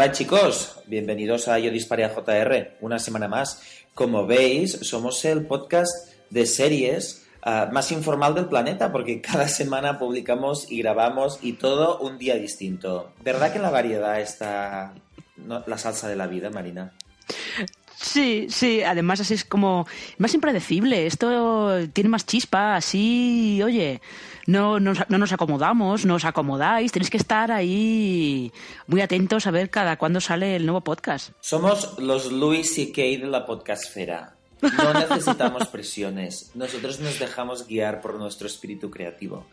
Hola chicos, bienvenidos a Yo Disparé a JR, una semana más. Como veis, somos el podcast de series ah, más informal del planeta porque cada semana publicamos y grabamos y todo un día distinto. ¿Verdad que la variedad está la salsa de la vida, Marina? Sí, sí, además así es como más impredecible, esto tiene más chispa, así, oye, no nos, no nos acomodamos, no os acomodáis, tenéis que estar ahí muy atentos a ver cada cuándo sale el nuevo podcast. Somos los Louis C.K. de la podcastfera. No necesitamos presiones. Nosotros nos dejamos guiar por nuestro espíritu creativo.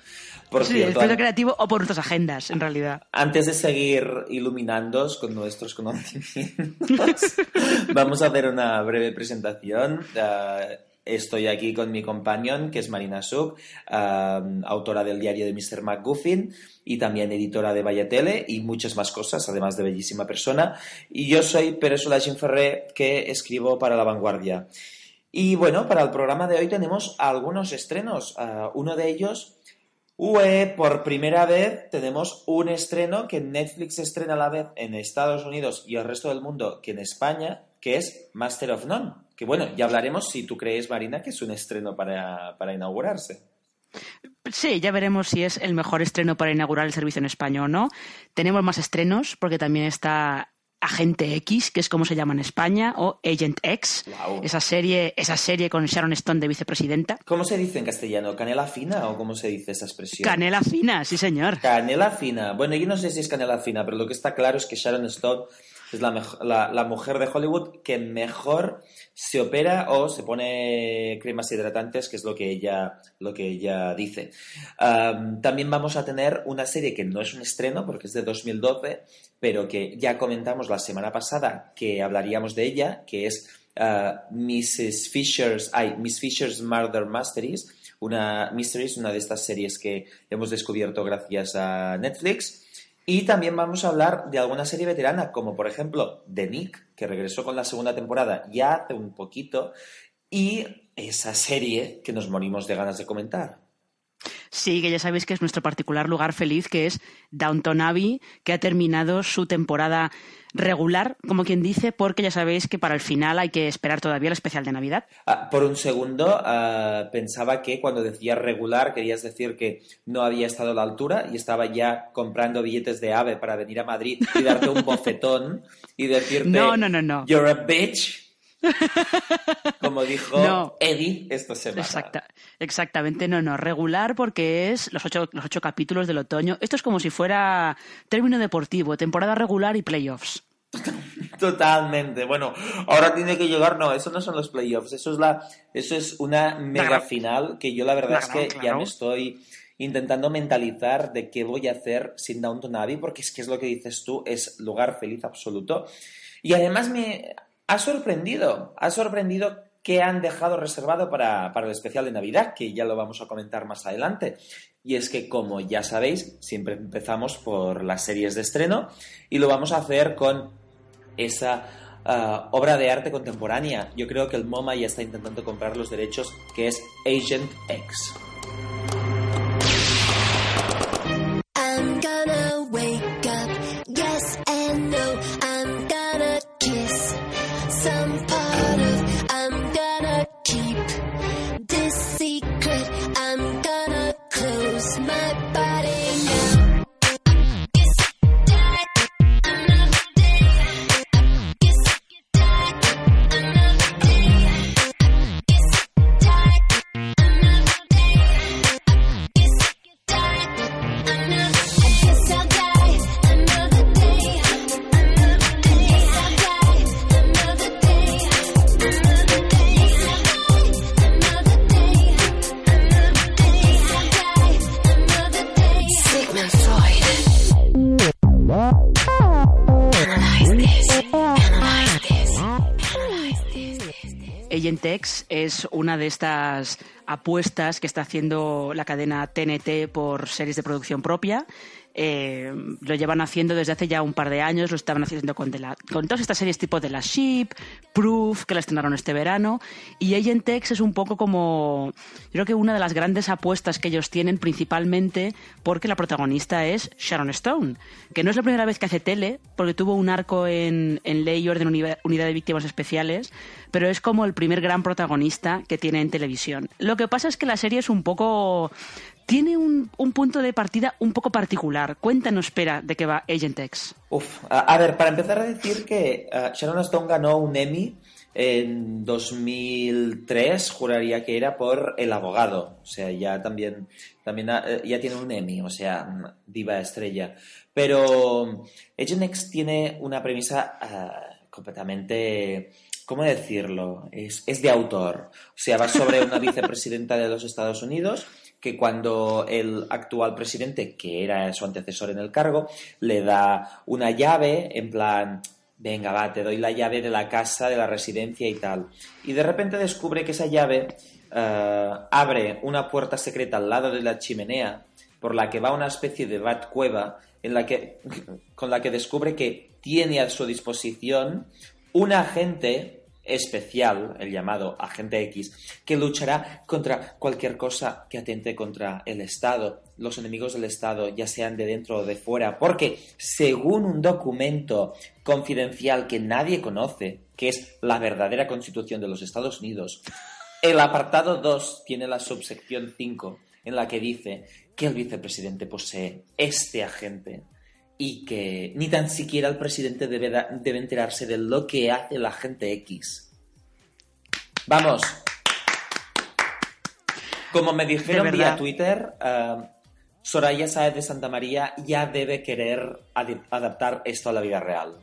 Por sí, el espíritu creativo o por nuestras agendas, en realidad. Antes de seguir iluminándoos con nuestros conocimientos, vamos a hacer una breve presentación. Uh, Estoy aquí con mi companion, que es Marina Suk, autora del diario de Mr. McGuffin y también editora de Vaya y muchas más cosas, además de bellísima persona. Y yo soy Pérez Solá Ferré, que escribo para La Vanguardia. Y bueno, para el programa de hoy tenemos algunos estrenos. Ah, uno de ellos UE, por primera vez tenemos un estreno que Netflix estrena a la vez en Estados Unidos y el resto del mundo que en España, que es Master of None. Que bueno, ya hablaremos si tú crees, Marina, que es un estreno para, para inaugurarse. Sí, ya veremos si es el mejor estreno para inaugurar el servicio en España o no. Tenemos más estrenos porque también está Agente X, que es como se llama en España, o Agent X, esa serie, esa serie con Sharon Stone de vicepresidenta. ¿Cómo se dice en castellano? ¿Canela fina o cómo se dice esa expresión? Canela fina, sí señor. Canela fina. Bueno, yo no sé si es canela fina, pero lo que está claro es que Sharon Stone es la, la, mujer de Hollywood que mejor se opera o se pone cremas hidratantes, que es lo que ella, lo que ella dice. también vamos a tener una serie que no es un estreno porque es de 2012, pero que ya comentamos la semana pasada que hablaríamos de ella, que es uh, Mrs. Fisher's, Miss Fisher's Murder Mysteries, una, Mysteries, una de estas series que hemos descubierto gracias a Netflix. Y también vamos a hablar de alguna serie veterana, como por ejemplo The Nick, que regresó con la segunda temporada ya hace un poquito, y esa serie que nos morimos de ganas de comentar. Sí, que ya sabéis que es nuestro particular lugar feliz, que es Downton Abbey, que ha terminado su temporada regular, como quien dice, porque ya sabéis que para el final hay que esperar todavía el especial de Navidad. Ah, por un segundo ah, pensaba que cuando decía regular querías decir que no había estado a la altura y estaba ya comprando billetes de AVE para venir a Madrid y darte un bofetón y decirte no, no, no, no. You're a bitch Como dijo Eddie esta semana. exactamente, no, no. Regular porque es los ocho, los ocho capítulos del otoño. Esto es como si fuera término deportivo, temporada regular y playoffs. Totalmente. Bueno, ahora tiene que llegar. No, eso no son los playoffs. Eso es la, eso es una mega final que yo la verdad es que ya me estoy intentando mentalizar de qué voy a hacer sin Downton Abbey, porque es que es lo que dices tú, es lugar feliz absoluto. Y además me ha sorprendido, ha sorprendido que han dejado reservado para, el especial de Navidad, que ya lo vamos a comentar más adelante. Y es que, como ya sabéis, siempre empezamos por las series de estreno y lo vamos a hacer con esa ah, obra de arte contemporánea. Yo creo que el MoMA ya está intentando comprar los derechos, que es Agent X. una de estas apuestas que está haciendo la cadena TNT por series de producción propia eh, lo llevan haciendo desde hace ya un par de años, lo estaban haciendo con, con todas estas series tipo de la Ship, Proof, que la estrenaron este verano, y Agent X es un poco como, creo que una de las grandes apuestas que ellos tienen principalmente porque la protagonista es Sharon Stone, que no es la primera vez que hace tele, porque tuvo un arco en, en Ley y Orden Unidad de Víctimas Especiales, pero es como el primer gran protagonista que tiene en televisión. Lo que pasa es que la serie es un poco tiene un, punto de partida un poco particular. Cuéntanos, espera, de qué va Agent X. Uf, a, ver, para empezar a decir que uh, Sharon Stone ganó un Emmy en 2003, juraría que era por El abogado. O sea, ya también, también uh, ya tiene un Emmy, o sea, diva estrella. Pero Agent X tiene una premisa uh, completamente... ¿Cómo decirlo? Es, es de autor. O sea, va sobre una vicepresidenta de los Estados Unidos que cuando el actual presidente, que era su antecesor en el cargo, le da una llave en plan, venga, va, te doy la llave de la casa, de la residencia y tal. Y de repente descubre que esa llave eh, abre una puerta secreta al lado de la chimenea por la que va una especie de bat cueva en la que, con la que descubre que tiene a su disposición un agente especial, el llamado Agente X, que luchará contra cualquier cosa que atente contra el Estado, los enemigos del Estado, ya sean de dentro o de fuera, porque según un documento confidencial que nadie conoce, que es la verdadera Constitución de los Estados Unidos, el apartado 2 tiene la subsección 5 en la que dice que el vicepresidente posee este agente y que ni tan siquiera el presidente debe, debe enterarse de lo que hace la gente X. Vamos. Como me dijeron vía Twitter, eh, Soraya Saez de Santa María ya debe querer adaptar esto a la vida real.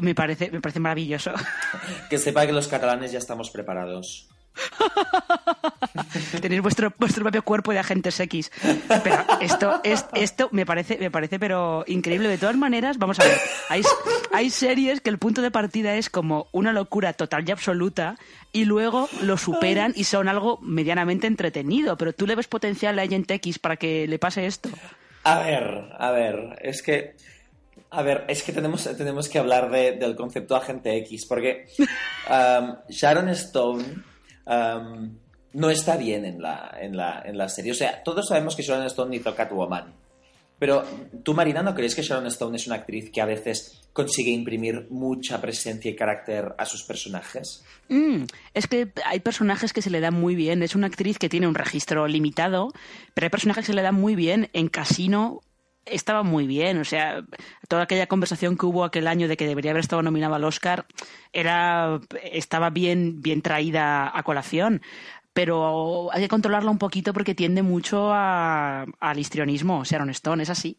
Me parece, me parece maravilloso. que sepa que los catalanes ya estamos preparados. Tenéis vuestro, vuestro propio cuerpo de agentes X. Pero esto, es, esto me parece, me parece pero increíble. De todas maneras, vamos a ver, hay, hay series que el punto de partida es como una locura total y absoluta y luego lo superan y son algo medianamente entretenido. Pero tú le ves potencial a Agent X para que le pase esto. A ver, a ver, es que... A ver, es que tenemos, tenemos que hablar del concepto agente X, porque um, Sharon Stone no está bien en la, en, la, en la serie. O sea, todos sabemos que Sharon Stone hizo Catwoman. Pero tú, Marina, ¿no crees que Sharon Stone es una actriz que a veces consigue imprimir mucha presencia y carácter a sus personajes? Mm, es que hay personajes que se le dan muy bien. Es una actriz que tiene un registro limitado, pero hay personajes que se le dan muy bien. En Casino estaba muy bien. O sea, toda aquella conversación que hubo aquel año de que debería haber estado nominado al Oscar era, estaba bien, bien traída a colación. Pero hay que controlarla un poquito porque tiende mucho al histrionismo, Sharon Stone, es así.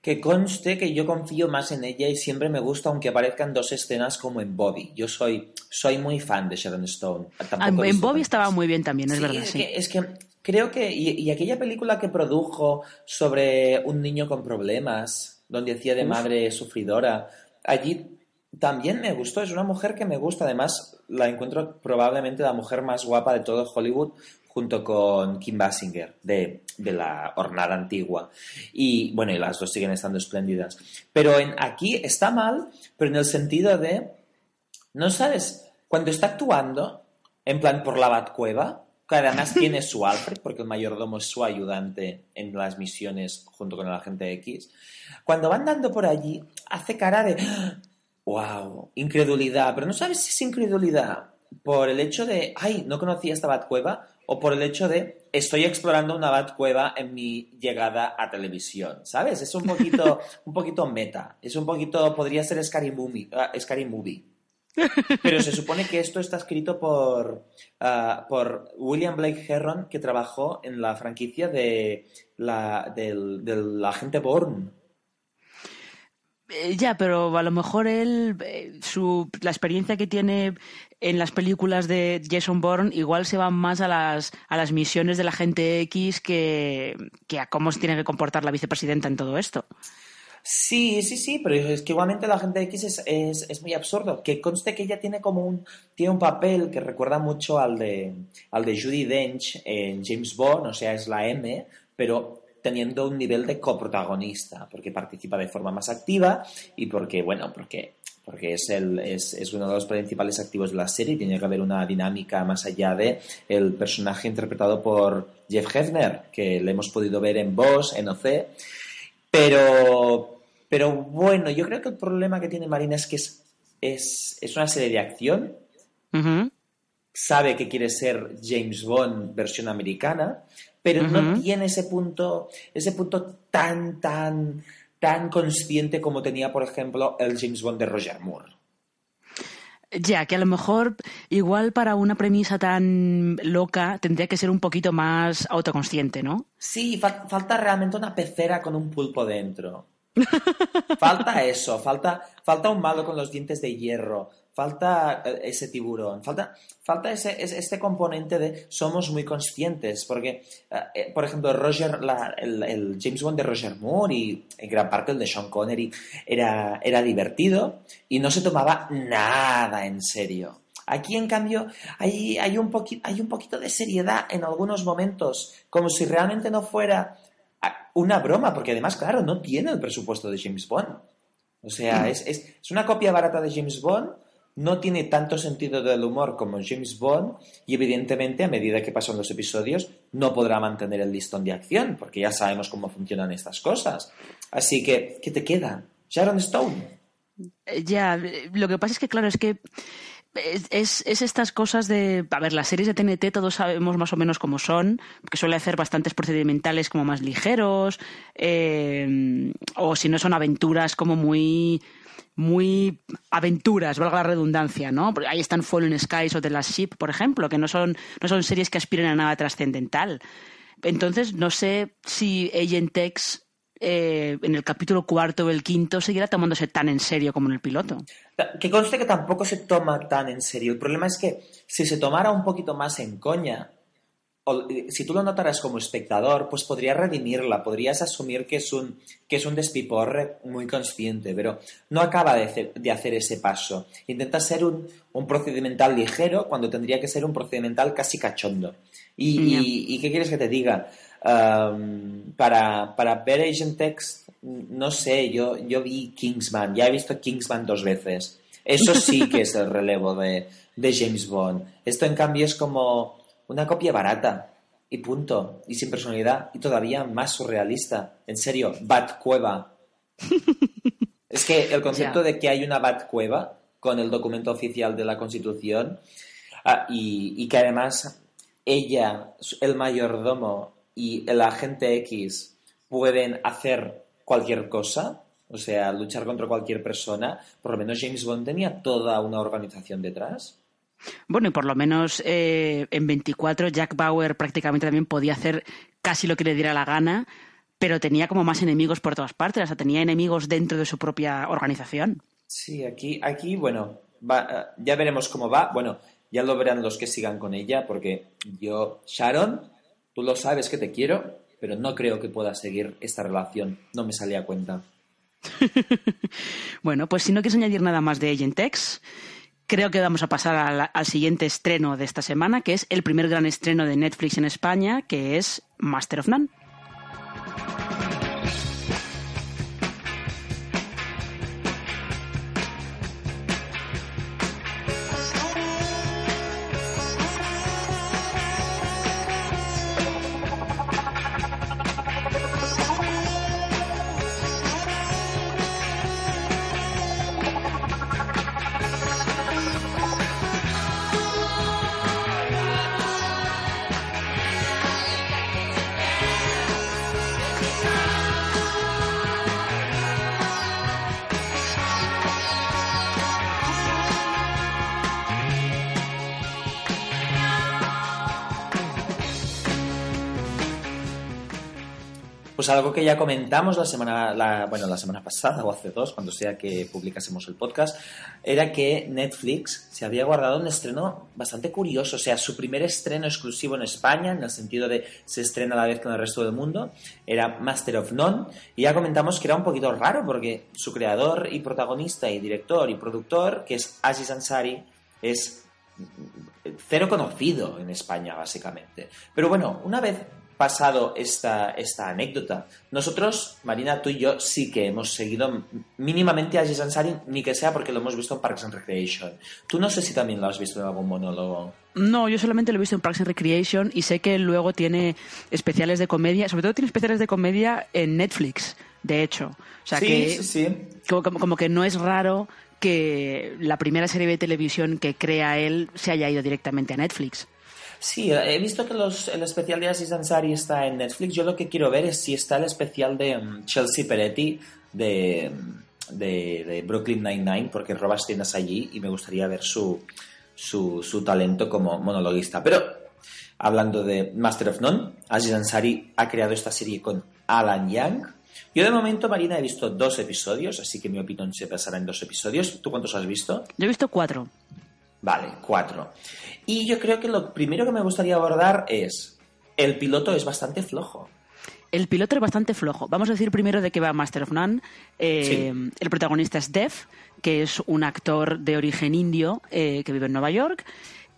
Que conste que yo confío más en ella y siempre me gusta, aunque aparezcan dos escenas como en Bobby. Yo soy, soy muy fan de Sharon Stone. Ah, en Bobby estaba muy bien también, es verdad. sí. es que creo que, y, aquella película que produjo sobre un niño con problemas, donde hacía de madre sufridora, allí también me gustó, es una mujer que me gusta, además la encuentro probablemente la mujer más guapa de todo Hollywood, junto con Kim Basinger, de, la hornada antigua. Y bueno, y las dos siguen estando espléndidas. Pero en, aquí está mal, pero en el sentido de, no sabes, cuando está actuando, en plan por la Batcueva, que además tiene su Alfred, porque el mayordomo es su ayudante en las misiones junto con el agente X. Cuando van dando por allí, hace cara de wow, incredulidad, pero no sabes si es incredulidad por el hecho de, ay, no conocía esta Batcueva, o por el hecho de, estoy explorando una Batcueva en mi llegada a televisión, ¿sabes? Es un poquito, un poquito meta, es un poquito, podría ser Scary Movie. Ah, Scary Movie. Pero se supone que esto está escrito por, ah, por William Blake Herron, que trabajó en la franquicia de la, del, agente Bourne. Eh, ya, pero a lo mejor él, eh, su, la experiencia que tiene en las películas de Jason Bourne igual se va más a las, a las misiones de la gente X que, que a cómo se tiene que comportar la vicepresidenta en todo esto. Sí, sí, sí, pero es que igualmente la gente X es, es, es, muy absurdo. Que conste que ella tiene como un, tiene un papel que recuerda mucho al de, al de Judy Dench en James Bond, o sea, es la M, pero teniendo un nivel de coprotagonista, porque participa de forma más activa y porque, bueno, porque, porque es, el, es, es uno de los principales activos de la serie y tiene que haber una dinámica más allá de el personaje interpretado por Jeff Hefner, que le hemos podido ver en Boss, en OC, pero pero bueno, yo creo que el problema que tiene Marina es que es, es, es una serie de acción. Sabe que quiere ser James Bond versión americana, pero no tiene ese punto, ese punto tan, tan, tan consciente como tenía, por ejemplo, el James Bond de Roger Moore. Ya, que a lo mejor igual para una premisa tan loca tendría que ser un poquito más autoconsciente, ¿no? Sí, falta realmente una pecera con un pulpo dentro. falta eso, falta, falta un malo con los dientes de hierro, falta eh, ese tiburón, falta, falta ese, este componente de somos muy conscientes, porque, eh, eh, por ejemplo, Roger, el, James Bond de Roger Moore y en gran parte el de Sean Connery era, era divertido y no se tomaba nada en serio. Aquí, en cambio, hay, hay, un hay un poquito de seriedad en algunos momentos, como si realmente no fuera una broma, porque además, claro, no tiene el presupuesto de James Bond. O sea, es, es, una copia barata de James Bond, no tiene tanto sentido del humor como James Bond y evidentemente a medida que pasan los episodios no podrá mantener el listón de acción, porque ya sabemos cómo funcionan estas cosas. Así que, ¿qué te queda? Sharon Stone. Eh, ya, lo que pasa es que, claro, es que es, es, estas cosas de. A ver, las series de TNT todos sabemos más o menos cómo son, que suele hacer bastantes procedimentales como más ligeros, eh, o si no son aventuras como muy. Muy aventuras, valga la redundancia, ¿no? Porque ahí están Fallen Skies o The Last Ship, por ejemplo, que no son, no son series que aspiren a nada trascendental. Entonces, no sé si Agent X eh, en el capítulo cuarto o el quinto seguirá tomándose tan en serio como en el piloto. Que conste que tampoco se toma tan en serio. El problema es que si se tomara un poquito más en coña, si tú lo notaras como espectador, pues podrías redimirla, podrías asumir que es un, que es un despiporre muy consciente, pero no acaba de hacer, de hacer ese paso. Intenta ser un, un, procedimental ligero cuando tendría que ser un procedimental casi cachondo. y, y qué quieres que te diga? para, para ver Agent Text, no sé, yo, yo vi Kingsman, ya he visto Kingsman dos veces. Eso sí que es el relevo de, de James Bond. Esto, en cambio, es como una copia barata y punto, y sin personalidad, y todavía más surrealista. En serio, Bat Cueva. es que el concepto de que hay una Bat Cueva con el documento oficial de la Constitución ah, y, y, que además ella, el mayordomo, y el agente X pueden hacer cualquier cosa, o sea, luchar contra cualquier persona, por lo menos James Bond tenía toda una organización detrás. Bueno, y por lo menos eh, en 24 Jack Bauer prácticamente también podía hacer casi lo que le diera la gana, pero tenía como más enemigos por todas partes, o sea, tenía enemigos dentro de su propia organización. Sí, aquí, aquí bueno, eh, ya veremos cómo va. Bueno, ya lo verán los que sigan con ella, porque yo, Sharon, Tú lo sabes que te quiero, pero no creo que pueda seguir esta relación. No me salía a cuenta. bueno, pues si no quieres añadir nada más de Agent X, creo que vamos a pasar al, siguiente estreno de esta semana, que es el primer gran estreno de Netflix en España, que es Master of None. Pues algo que ya comentamos la semana, la, bueno, la semana pasada o hace dos, cuando sea que publicásemos el podcast, era que Netflix se había guardado un estreno bastante curioso. O sea, su primer estreno exclusivo en España, en el sentido de se estrena a la vez que en el resto del mundo, era Master of None. Y ya comentamos que era un poquito raro porque su creador y protagonista y director y productor, que es Aziz Ansari, es cero conocido en España, básicamente. Pero bueno, una vez pasado esta, esta anécdota, nosotros, Marina, tú y yo, sí que hemos seguido mínimamente a Aziz Ansari, ni que sea porque lo hemos visto en Parks and Recreation. Tú no sé si también lo has visto en algún monólogo. No, yo solamente lo he visto en Parks and Recreation y sé que luego tiene especiales de comedia, sobre todo tiene especiales de comedia en Netflix, de hecho. O sea sí, que sí, sí. Como, como que no es raro que la primera serie de televisión que crea él se haya ido directamente a Netflix. Sí, he visto que los, el especial de Aziz Ansari está en Netflix. Yo lo que quiero ver es si está el especial de um, Chelsea Peretti de, de, de Brooklyn Nine-Nine, porque Roba tiendas allí y me gustaría ver su, su, su talento como monologuista. Pero hablando de Master of None, Aziz Ansari ha creado esta serie con Alan Young. Yo de momento, Marina, he visto dos episodios, así que mi opinión se pasará en dos episodios. ¿Tú cuántos has visto? Yo he visto cuatro. Vale, cuatro. Y yo creo que lo primero que me gustaría abordar es, el piloto es bastante flojo. El piloto es bastante flojo. Vamos a decir primero de qué va Master of None. Eh, Sí. El protagonista es Dev, que es un actor de origen indio eh, que vive en Nueva York.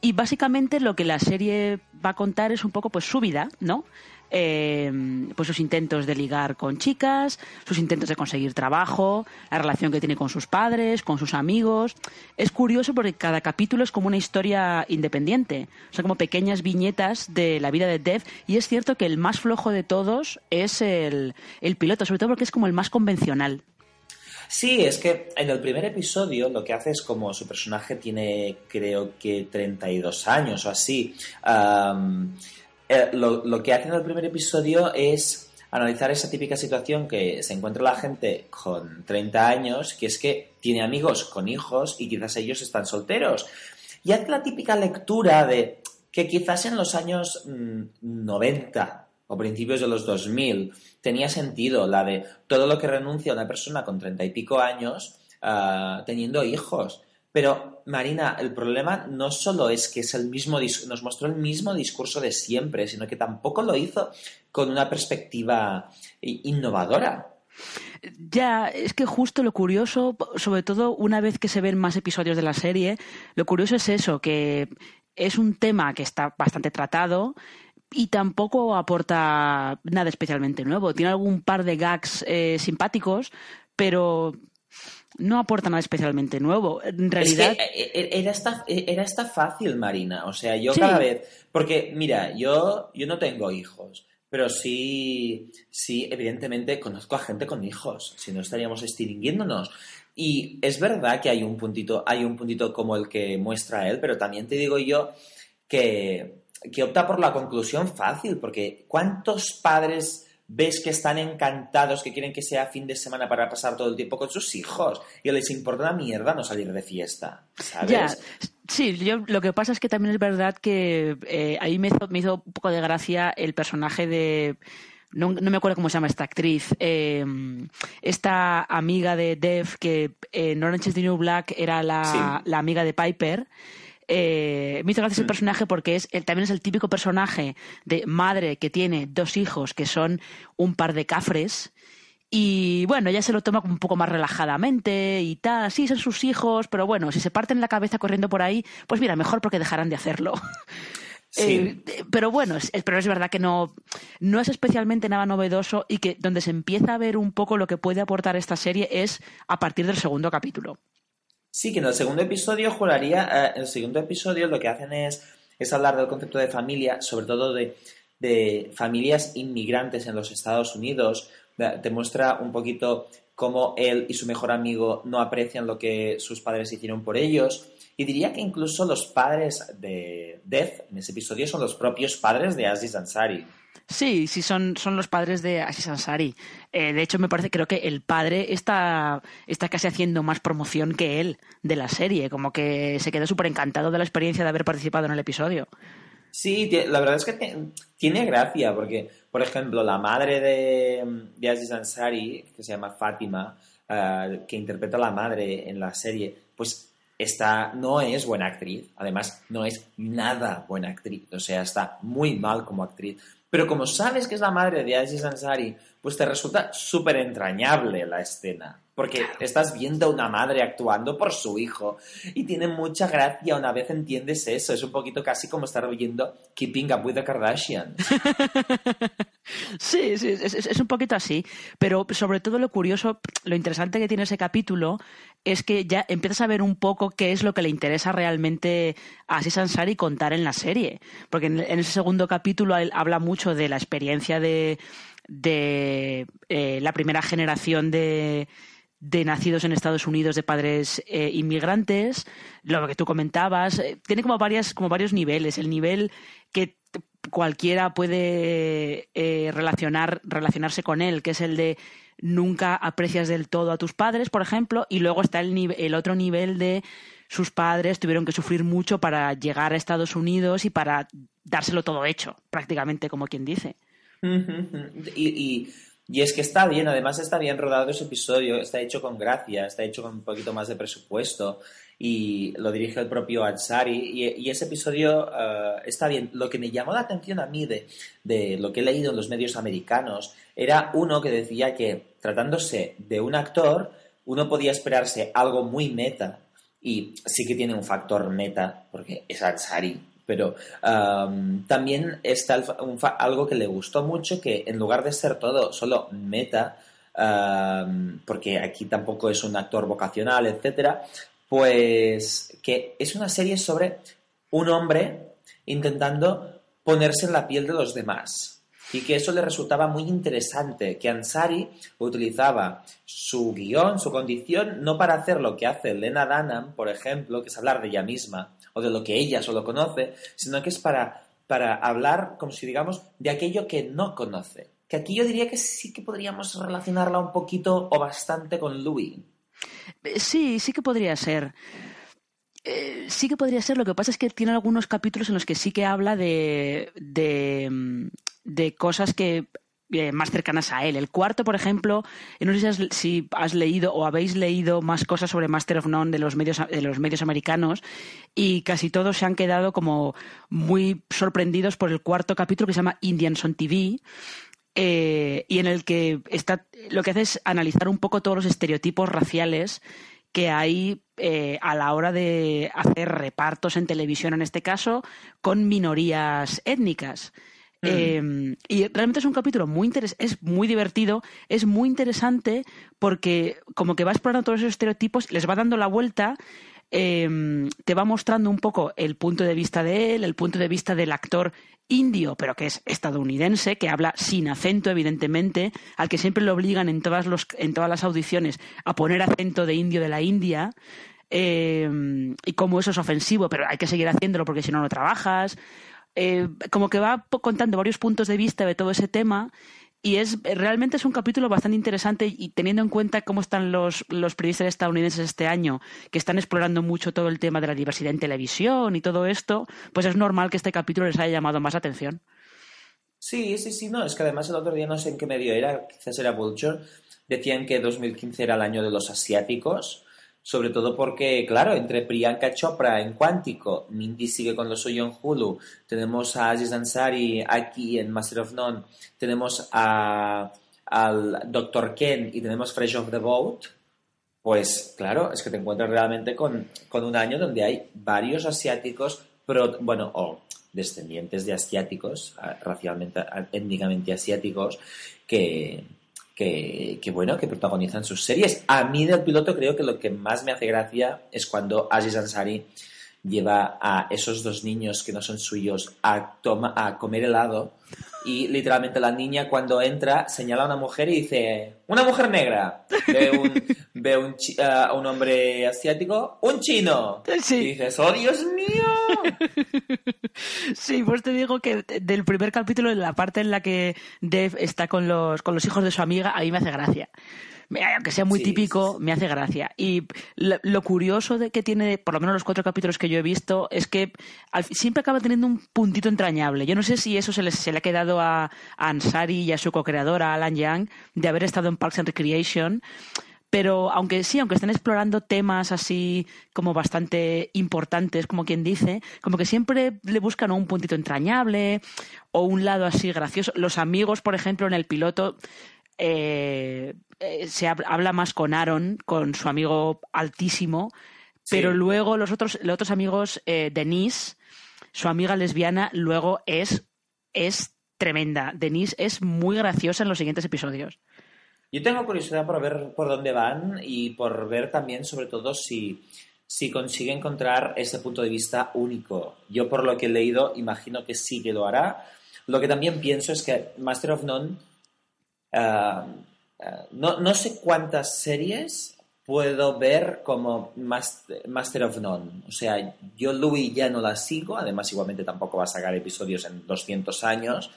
Y básicamente lo que la serie va a contar es un poco pues su vida, ¿no? Eh, pues sus intentos de ligar con chicas, sus intentos de conseguir trabajo, la relación que tiene con sus padres, con sus amigos. Es curioso porque cada capítulo es como una historia independiente, son como pequeñas viñetas de la vida de Dev y es cierto que el más flojo de todos es el, el piloto, sobre todo porque es como el más convencional. Sí, es que en el primer episodio lo que hace es como su personaje tiene creo que 32 años o así. Eh, lo, que hace en el primer episodio es analizar esa típica situación que se encuentra la gente con 30 años, que es que tiene amigos con hijos y quizás ellos están solteros. Y hace la típica lectura de que quizás en los años mm, 90 o principios de los 2000 tenía sentido la de todo lo que renuncia una persona con treinta y pico años ah, teniendo hijos. Pero, Marina, el problema no solo es que es el mismo nos mostró el mismo discurso de siempre, sino que tampoco lo hizo con una perspectiva i- innovadora. Ya, es que justo lo curioso, sobre todo una vez que se ven más episodios de la serie, lo curioso es eso, que es un tema que está bastante tratado y tampoco aporta nada especialmente nuevo. Tiene algún par de gags eh, simpáticos, pero no aporta nada especialmente nuevo. En realidad, Es que eh, era esta, era esta fácil, Marina. O sea, yo Sí. cada vez. Porque, mira, yo, yo no tengo hijos, pero sí, sí, evidentemente conozco a gente con hijos. Si no estaríamos extinguiéndonos. Y es verdad que hay un puntito, hay un puntito como el que muestra él, pero también te digo yo que, que opta por la conclusión fácil, porque ¿cuántos padres ves que están encantados, que quieren que sea fin de semana para pasar todo el tiempo con sus hijos y les importa una mierda no salir de fiesta? ¿Sabes? Ya, sí, yo lo que pasa es que también es verdad que eh, ahí me hizo, me hizo un poco de gracia el personaje de. No, no me acuerdo cómo se llama esta actriz. eh, esta amiga de Dev que en Orange is the New Black era la, Sí. la amiga de Piper. Eh, me hizo gracia ese Mm. personaje porque es, él también es el típico personaje de madre que tiene dos hijos que son un par de cafres. Y bueno, ella se lo toma un poco más relajadamente y tal. Sí, son sus hijos, pero bueno, si se parten la cabeza corriendo por ahí, pues mira, mejor porque dejarán de hacerlo. Sí. Eh, pero bueno, es, pero es verdad que no, no es especialmente nada novedoso y que donde se empieza a ver un poco lo que puede aportar esta serie es a partir del segundo capítulo. Sí, que en el segundo episodio juraría, eh, en el segundo episodio lo que hacen es, es hablar del concepto de familia, sobre todo de, de familias inmigrantes en los Estados Unidos. Te muestra un poquito cómo él y su mejor amigo no aprecian lo que sus padres hicieron por ellos. Y diría que incluso los padres de Death en ese episodio son los propios padres de Aziz Ansari. Sí, sí, son, son los padres de Aziz Ansari. Eh, de hecho, me parece, creo que el padre está, está casi haciendo más promoción que él de la serie, como que se quedó súper encantado de la experiencia de haber participado en el episodio. Sí, la verdad es que tiene gracia, porque, por ejemplo, la madre de, de Ansari, que se llama Fátima, eh, que interpreta a la madre en la serie, pues está, no es buena actriz, además no es nada buena actriz, o sea, está muy mal como actriz. Pero como sabes que es la madre de Aziz Ansari, pues te resulta súper entrañable la escena porque estás viendo a una madre actuando por su hijo y tiene mucha gracia una vez entiendes eso. Es un poquito casi como estar viendo Keeping Up with the Kardashians. sí, sí, es, un poquito así. Pero sobre todo lo curioso, lo interesante que tiene ese capítulo es que ya empiezas a ver un poco qué es lo que le interesa realmente a Aziz Ansari contar en la serie. Porque en, ese segundo capítulo habla mucho de la experiencia de, de eh, la primera generación de de nacidos en Estados Unidos de padres eh, inmigrantes, lo que tú comentabas, eh, tiene como varias, como varios niveles. El nivel que cualquiera puede relacionar, relacionarse con él, que es el de nunca aprecias del todo a tus padres, por ejemplo, y luego está el, el otro nivel de sus padres tuvieron que sufrir mucho para llegar a Estados Unidos y para dárselo todo hecho, prácticamente, como quien dice. y y es que está bien, además está bien rodado ese episodio, está hecho con gracia, está hecho con un poquito más de presupuesto y lo dirige el propio Ansari y, ese episodio eh, está bien. Lo que me llamó la atención a mí de, lo que he leído en los medios americanos era uno que decía que tratándose de un actor, uno podía esperarse algo muy meta. Y sí que tiene un factor meta porque es Ansari, pero también está algo que le gustó mucho, que en lugar de ser todo solo meta, porque aquí tampoco es un actor vocacional, etcétera, pues que es una serie sobre un hombre intentando ponerse en la piel de los demás. Y que eso le resultaba muy interesante, que Ansari utilizaba su guion, su condición, no para hacer lo que hace Lena Dunham, por ejemplo, que es hablar de ella misma, o de lo que ella solo conoce, sino que es para, para hablar, como si digamos, de aquello que no conoce. Que aquí yo diría que sí que podríamos relacionarla un poquito o bastante con Louis. Eh, sí, sí que podría ser. Eh, sí que podría ser. Lo que pasa es que tiene algunos capítulos en los que sí que habla de, de, mm, de cosas que eh, más cercanas a él. El cuarto, por ejemplo, no sé si has, leído o habéis leído más cosas sobre Master of None de los medios de los medios americanos y casi todos se han quedado como muy sorprendidos por el cuarto capítulo que se llama Indians on TV. Eh, y en el que está lo que hace es analizar un poco todos los estereotipos raciales que hay a la hora de hacer repartos en televisión, en este caso, con minorías étnicas. Mm. Em, y realmente es un capítulo muy interesante, es muy divertido, es muy interesante porque como que va explorando todos esos estereotipos, les va dando la vuelta, em, te va mostrando un poco el punto de vista de él, el punto de vista del actor indio, pero que es estadounidense, que habla sin acento, evidentemente, al que siempre le obligan en todas, los, en todas las audiciones a poner acento de indio de la India. Em, y cómo eso es ofensivo, pero hay que seguir haciéndolo porque si no, no trabajas. Eh, como que va contando varios puntos de vista de todo ese tema y es realmente es un capítulo bastante interesante y teniendo en cuenta cómo están los, los periodistas estadounidenses este año, que están explorando mucho todo el tema de la diversidad en televisión y todo esto, pues es normal que este capítulo les haya llamado más atención. Sí, sí, sí, no, es que además el otro día no sé en qué medio era, quizás era Vulture, decían que 2015 era el año de los asiáticos sobre todo porque, claro, entre Priyanka Chopra en Cuántico, Mindy sigue con lo suyo en Hulu, tenemos a Aziz Ansari aquí en Master of None, tenemos a, al Dr. Ken y tenemos Fresh of the Boat, pues claro, es que te encuentras realmente con, con un año donde hay varios asiáticos, pero, bueno, o descendientes de asiáticos, racialmente, étnicamente asiáticos, que, que, bueno, que protagonizan sus series. A mí del piloto creo que lo que más me hace gracia es cuando Aziz Ansari lleva a esos dos niños que no son suyos a, a comer helado y literalmente la niña cuando entra señala a una mujer y dice una mujer negra ve un, ve un, eh, un hombre asiático un chino y dices oh Dios mío sí pues te digo que del primer capítulo en la parte en la que Dev está con los con los hijos de su amiga ahí me hace gracia aunque sea muy Sí, típico, sí, sí. me hace gracia. Y lo, lo curioso de que tiene, por lo menos los cuatro capítulos que yo he visto, es que al siempre acaba teniendo un puntito entrañable. Yo no sé si eso se, les- se le ha quedado a, a Ansari y a su co-creadora, Alan Young, de haber estado en Parks and Recreation. Pero aunque sí, aunque estén explorando temas así como bastante importantes, como quien dice, como que siempre le buscan un puntito entrañable o un lado así gracioso. Los amigos, por ejemplo, en el piloto eh, eh, se hab- habla más con Aaron, con su amigo altísimo, pero Sí. luego los otros, los otros amigos, eh, Denise, su amiga lesbiana, luego es, es tremenda. Denise es muy graciosa en los siguientes episodios. Yo tengo curiosidad por ver por dónde van y por ver también, sobre todo, si, si consigue encontrar ese punto de vista único. Yo, por lo que he leído, imagino que sí que lo hará. Lo que también pienso es que Master of None, ah, ah, no, no sé cuántas series puedo ver como Mas- Master of None. O sea, yo Louis ya no la sigo, además igualmente tampoco va a sacar episodios en 200 años,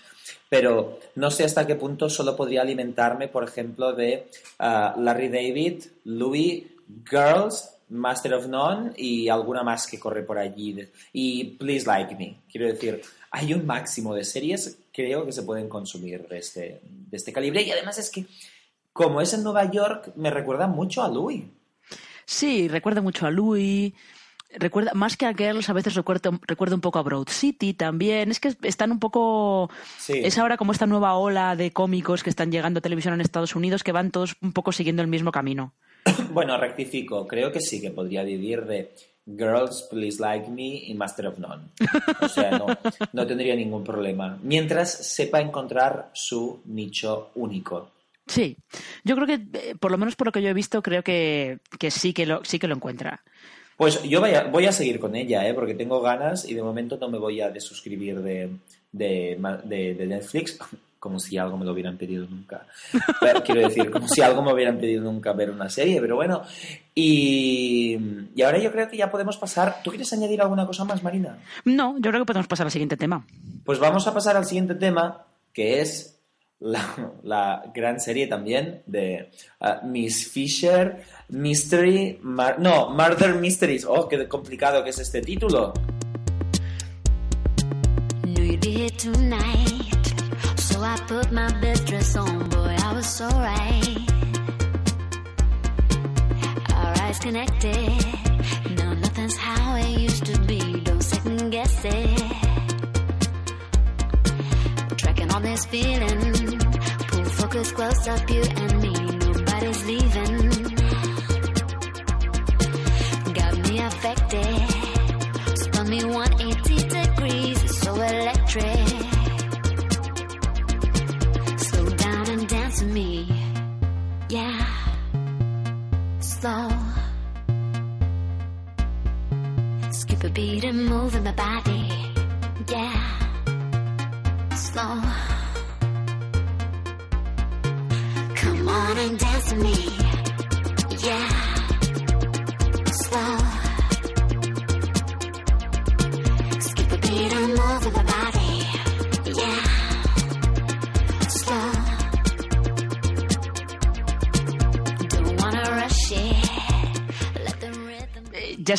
pero no sé hasta qué punto solo podría alimentarme, por ejemplo, de ah, Larry David, Louis, Girls, Master of None y alguna más que corre por allí. Y Please Like Me. Quiero decir, hay un máximo de series, creo que se pueden consumir de este, de este calibre. Y además es que, como es en Nueva York, me recuerda mucho a Louis. Sí, recuerda mucho a Louis. Recuerda, más que a Girls, a veces recuerda, recuerda un poco a Broad City también. Es que están un poco. Sí. Es ahora como esta nueva ola de cómicos que están llegando a televisión en Estados Unidos que van todos un poco siguiendo el mismo camino. Bueno, rectifico. Creo que sí que podría vivir de Girls, Please Like Me y Master of None. O sea, no, no tendría ningún problema. Mientras sepa encontrar su nicho único. Sí, yo creo que, eh, por lo menos por lo que yo he visto, creo que, que sí que lo, sí que lo encuentra. Pues yo voy a, voy a seguir con ella, ¿eh? porque tengo ganas y de momento no me voy a desuscribir de, de- de Netflix, como si algo me lo hubieran pedido nunca. Pero, quiero decir, como si algo me hubieran pedido nunca ver una serie, pero bueno. Y, y ahora yo creo que ya podemos pasar. ¿Tú quieres añadir alguna cosa más, Marina? No, yo creo que podemos pasar al siguiente tema. Pues vamos a pasar al siguiente tema, que es la, la gran serie también de uh, Miss Fisher, Mystery, no, Murder Mysteries. Oh, qué complicado que es este título. Tracking on this feeling. Close up, you and me. Nobody's leaving.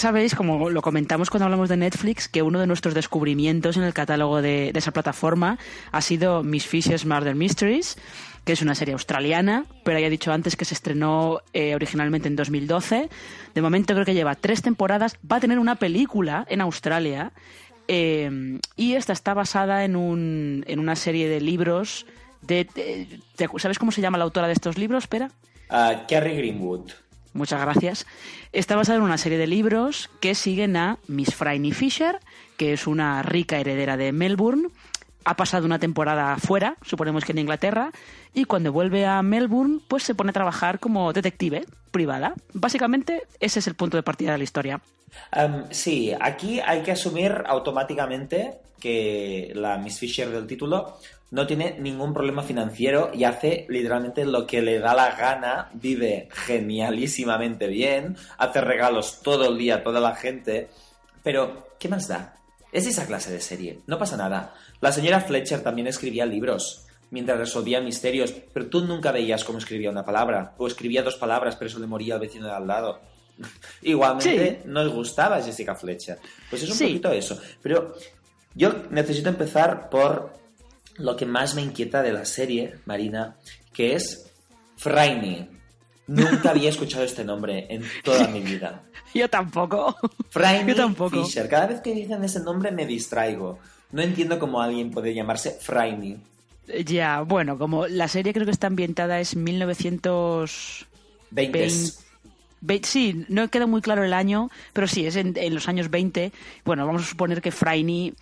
Sabéis, como lo comentamos cuando hablamos de Netflix, que uno de nuestros descubrimientos en el catálogo de, esa plataforma ha sido Miss Fisher's Murder Mysteries, que es una serie australiana, pero ya he dicho antes que se estrenó eh, originalmente en 2012. De momento creo que lleva tres temporadas. Va a tener una película en Australia. eh, y esta está basada en, un, en una serie de libros. De, ¿Sabes cómo se llama la autora de estos libros? Espera. Uh, Kerry Greenwood. Muchas gracias. Está basada en una serie de libros que siguen a Miss Franny Fisher, que es una rica heredera de Melbourne. Ha pasado una temporada fuera, suponemos que en Inglaterra, y cuando vuelve a Melbourne, pues se pone a trabajar como detective privada. Básicamente, ese es el punto de partida de la historia. Um, sí, aquí hay que asumir automáticamente que la Miss Fisher del título no tiene ningún problema financiero y hace literalmente lo que le da la gana, vive genialísimamente bien, hace regalos todo el día a toda la gente, pero ¿qué más da? Es esa clase de serie, no pasa nada. La señora Fletcher también escribía libros, mientras resolvía misterios, pero tú nunca veías cómo escribía una palabra, o escribía dos palabras, pero eso le moría al vecino de al lado. Igualmente Sí. nos gustaba Jessica Fletcher. Pues es un Sí. poquito eso. Pero yo necesito empezar por lo que más me inquieta de la serie, Marina, que es Franny. Nunca había escuchado este nombre en toda mi vida. Yo tampoco. Franny Yo tampoco. Fisher. Cada vez que dicen ese nombre me distraigo. No entiendo cómo alguien puede llamarse Franny. Ya, bueno, como la serie creo que está ambientada es 1900... 20. Ve- sí, no queda muy claro el año, pero sí, es en, en los años 20. Bueno, vamos a suponer que Franny,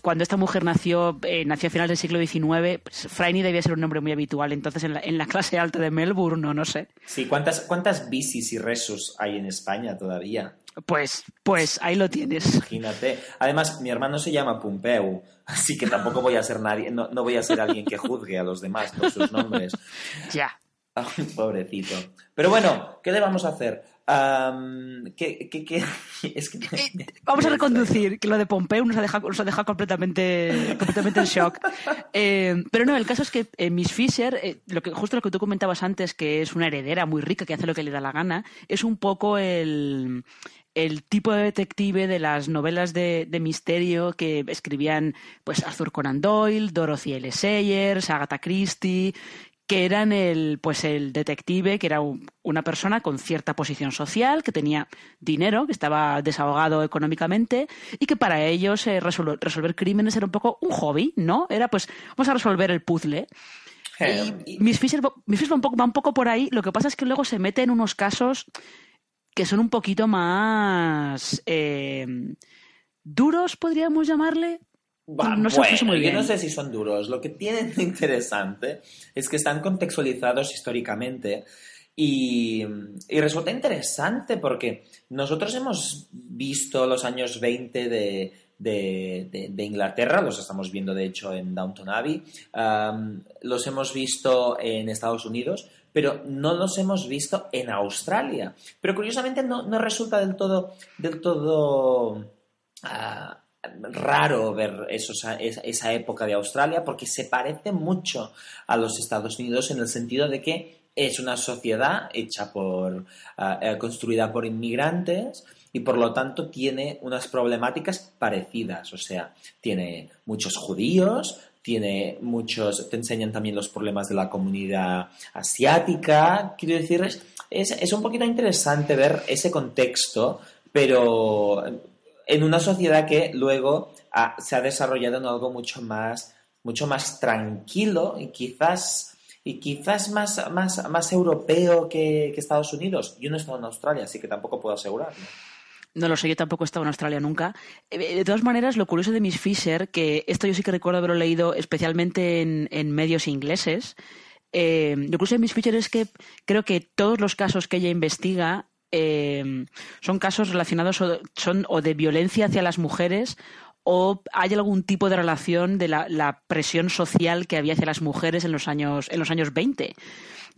cuando esta mujer nació, eh, nació a finales del siglo XIX, pues Franny debía ser un nombre muy habitual. Entonces, en la, en la clase alta de Melbourne, no, no sé. Sí, ¿cuántas, ¿cuántas bicis y resus hay en España todavía? Pues, pues ahí lo tienes. Imagínate. Además, mi hermano se llama Pompeu, así que tampoco voy a ser nadie, no, no voy a ser alguien que juzgue a los demás por sus nombres. Ya. Pobrecito. Pero bueno, ¿qué le vamos a hacer? Am, ¿qué, qué, qué? Es que... Eh, Vamos a reconducir, que lo de Pompeu nos ha dejado, nos ha dejado completamente, completamente en shock. Eh, pero no, el caso es que eh, Miss Fisher, eh, lo que, justo lo que tú comentabas antes, que es una heredera muy rica que hace lo que le da la gana, es un poco el, el tipo de detective de las novelas de, de misterio que escribían pues Arthur Conan Doyle, Dorothy L. Sayers, Agatha Christie, que eran el, pues el detective, que era un- una persona con cierta posición social, que tenía dinero, que estaba desahogado económicamente, y que para ellos eh, resol- resolver crímenes era un poco un hobby, ¿no? Era pues, vamos a resolver el puzzle. Eh, Y Miss Fisher, Miss Fisher va, un poco, va un poco por ahí, lo que pasa es que luego se mete en unos casos que son un poquito más eh, duros, podríamos llamarle. Bah, no sé, bueno, yo no sé si son duros. Lo que tienen de interesante es que están contextualizados históricamente y, y resulta interesante porque nosotros hemos visto los años 20 de, de- de- de Inglaterra, los estamos viendo de hecho en Downton Abbey, los hemos visto en Estados Unidos, pero no los hemos visto en Australia. Pero curiosamente no, no resulta del todo, del todo ah, raro ver esa, época de Australia porque se parece mucho a los Estados Unidos en el sentido de que es una sociedad hecha por, ah, eh, construida por inmigrantes y por lo tanto tiene unas problemáticas parecidas. O sea, tiene muchos judíos, tiene muchos, te enseñan también los problemas de la comunidad asiática. Quiero decir, es, es un poquito interesante ver ese contexto, pero en una sociedad que luego ah, se ha desarrollado en algo mucho más, mucho más tranquilo y quizás, y quizás más, más, más europeo que, Estados Unidos. Yo no he estado en Australia, así que tampoco puedo asegurarlo. No lo sé, yo tampoco he estado en Australia nunca. Eh, De todas maneras, lo curioso de Miss Fisher, que esto yo sí que recuerdo haberlo leído especialmente en, en medios ingleses, eh, lo curioso de Miss Fisher es que creo que todos los casos que ella investiga eh, son casos relacionados o, son o de violencia hacia las mujeres o hay algún tipo de relación de la, la presión social que había hacia las mujeres en los años, en los años 20.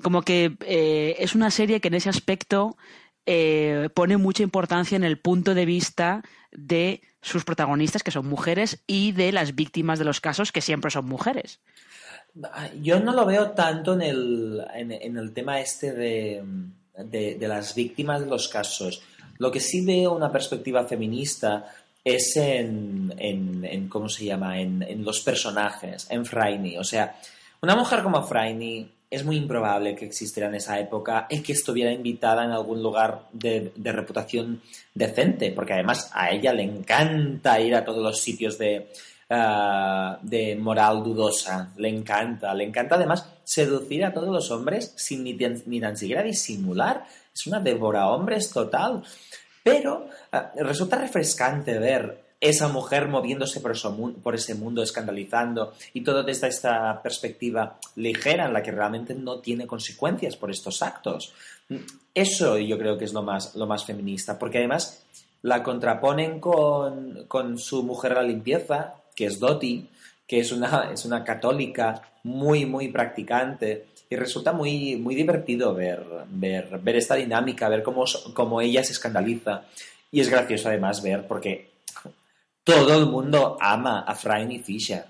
Como que eh, es una serie que en ese aspecto eh, pone mucha importancia en el punto de vista de sus protagonistas, que son mujeres, y de las víctimas de los casos, que siempre son mujeres. Yo no lo veo tanto en el, en, en el tema este de, de, las víctimas de los casos. Lo que sí veo una perspectiva feminista es en, en, en ¿cómo se llama? En, en los personajes, en Franny. O sea, una mujer como Franny es muy improbable que existiera en esa época y que estuviera invitada en algún lugar de, de reputación decente, porque además a ella le encanta ir a todos los sitios de, ah, de moral dudosa, le encanta, le encanta además seducir a todos los hombres sin ni, ni tan siquiera disimular, es una devora hombres total. Pero ah, resulta refrescante ver esa mujer moviéndose por, por ese mundo, escandalizando, y todo desde esta perspectiva ligera en la que realmente no tiene consecuencias por estos actos. Eso yo creo que es lo más, lo más feminista, porque además la contraponen con, con su mujer a la limpieza, que es Dottie, que es una, es una católica muy, muy practicante. Y resulta muy, muy divertido ver, ver, ver esta dinámica, ver cómo, cómo ella se escandaliza. Y es gracioso además ver, porque todo el mundo ama a Franny Fisher.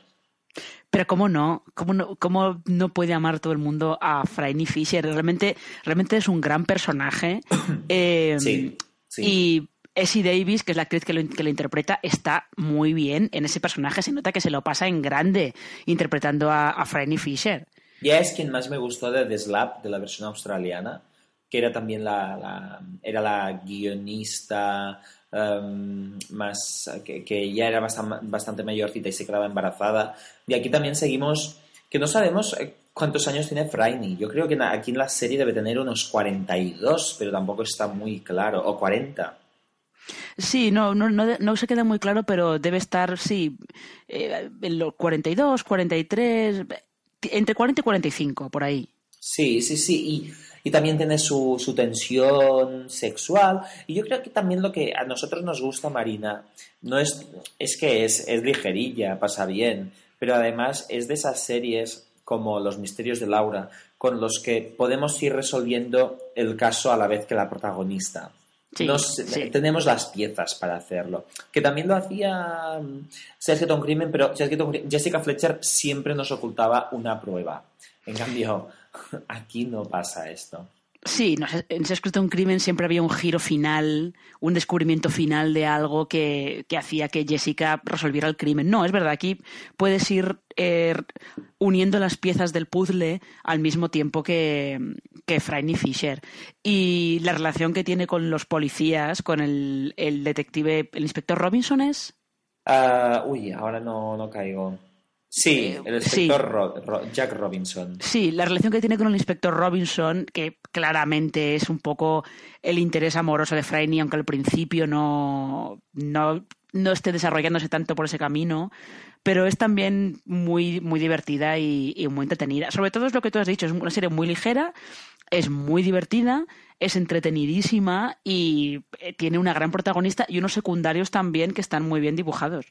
Pero cómo no, cómo no, cómo no puede amar todo el mundo a Franny Fisher. Realmente, realmente es un gran personaje. Eh, Sí, sí. Y Essie Davis, que es la actriz que lo, interpreta, está muy bien en ese personaje. Se nota que se lo pasa en grande interpretando a, a Franny Fisher. Ya es quien más me gustó de The Slap, de la versión australiana, que era también la, era la guionista em, más que, ya era bastante, mayorcita y se quedaba embarazada. Y aquí también seguimos, que no sabemos eh, cuántos años tiene Franny. Yo creo que aquí en la serie debe tener unos 42, pero tampoco está muy claro, o 40. Sí, no, no, no, se queda muy claro, pero debe estar, sí, eh, en los 42, 43, entre 40 y 45, por ahí. Sí, sí, sí. Y, y también tiene su, su tensión sexual. Y yo creo que también lo que a nosotros nos gusta, Marina, no es, es que es, es ligerilla, pasa bien, pero además es de esas series como Los Misterios de Laura, con los que podemos ir resolviendo el caso a la vez que la protagonista. Sí, Nos- sí. Tenemos las piezas para hacerlo. Que también lo hacía mm, Sergio Tom Crimen, pero Jessica Fletcher siempre nos ocultaba una prueba. En cambio, aquí no pasa esto. Sí, no, en Se ha escrito un crimen siempre había un giro final, un descubrimiento final de algo que, que hacía que Jessica resolviera el crimen. No, es verdad, aquí puedes ir eh, uniendo las piezas del puzzle al mismo tiempo que, que Franny Fisher. Y la relación que tiene con los policías, con el, el detective, el inspector Robinson es... Ah, uy, ahora no, no caigo. Sí, Eh, el sí. inspector Ro- Ro- Jack Robinson. Sí, la relación que tiene con el inspector Robinson, que claramente es un poco el interés amoroso de Franny, aunque al principio no, no, no esté desarrollándose tanto por ese camino, pero es también muy, muy divertida y, y muy entretenida. Sobre todo es lo que tú has dicho, es una serie muy ligera, es muy divertida, es entretenidísima y eh, tiene una gran protagonista y unos secundarios también que están muy bien dibujados.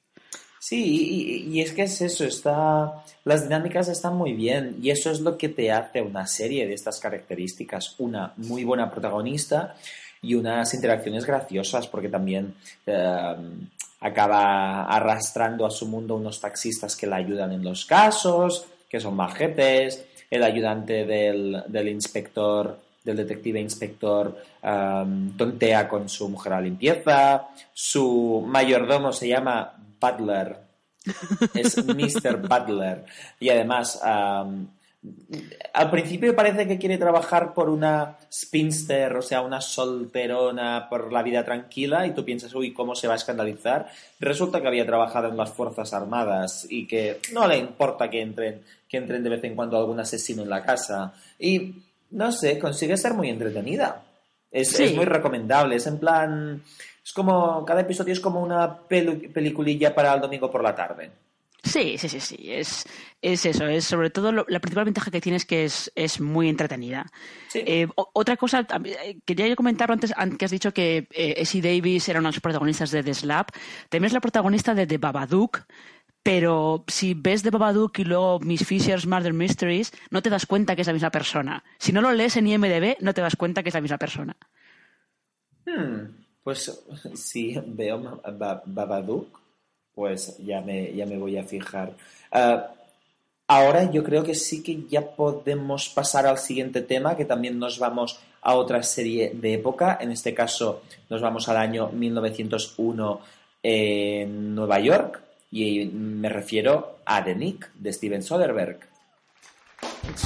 Sí, y, es que es eso, está, las dinámicas están muy bien y eso es lo que te hace una serie de estas características, una muy buena protagonista y unas interacciones graciosas porque también eh, acaba arrastrando a su mundo unos taxistas que la ayudan en los casos, que son majetes, el ayudante del, del inspector, del detective inspector, um, tontea con su mujer a limpieza, su mayordomo se llama Butler, es Mr. Butler, y además um, al principio parece que quiere trabajar por una spinster, o sea, una solterona por la vida tranquila, y tú piensas, uy, ¿cómo se va a escandalizar? Resulta que había trabajado en las Fuerzas Armadas y que no le importa que entren, que entren de vez en cuando algún asesino en la casa. Y, no sé, consigue ser muy entretenida. Es, Sí. es muy recomendable, es en plan... Es como, cada episodio es como una peliculilla para el domingo por la tarde. Sí, sí, sí, sí. Es, es eso. Es sobre todo lo- la principal ventaja que tiene es que es, es muy entretenida. Sí. Eh, o- otra cosa, eh, quería comentarlo antes, an- que has dicho que eh, Essie Davis era una de las protagonistas de The Slap. También es la protagonista de The Babadook. Pero si ves The Babadook y luego Miss Fisher's Murder Mysteries, no te das cuenta que es la misma persona. Si no lo lees en IMDb, no te das cuenta que es la misma persona. Hmm, pues si veo Babadook, pues ya me, ya me voy a fijar. Ah, ahora yo creo que sí que ya podemos pasar al siguiente tema, que también nos vamos a otra serie de época. En este caso nos vamos al año 1901 en Nueva York y me refiero a The Nick de Steven Soderbergh.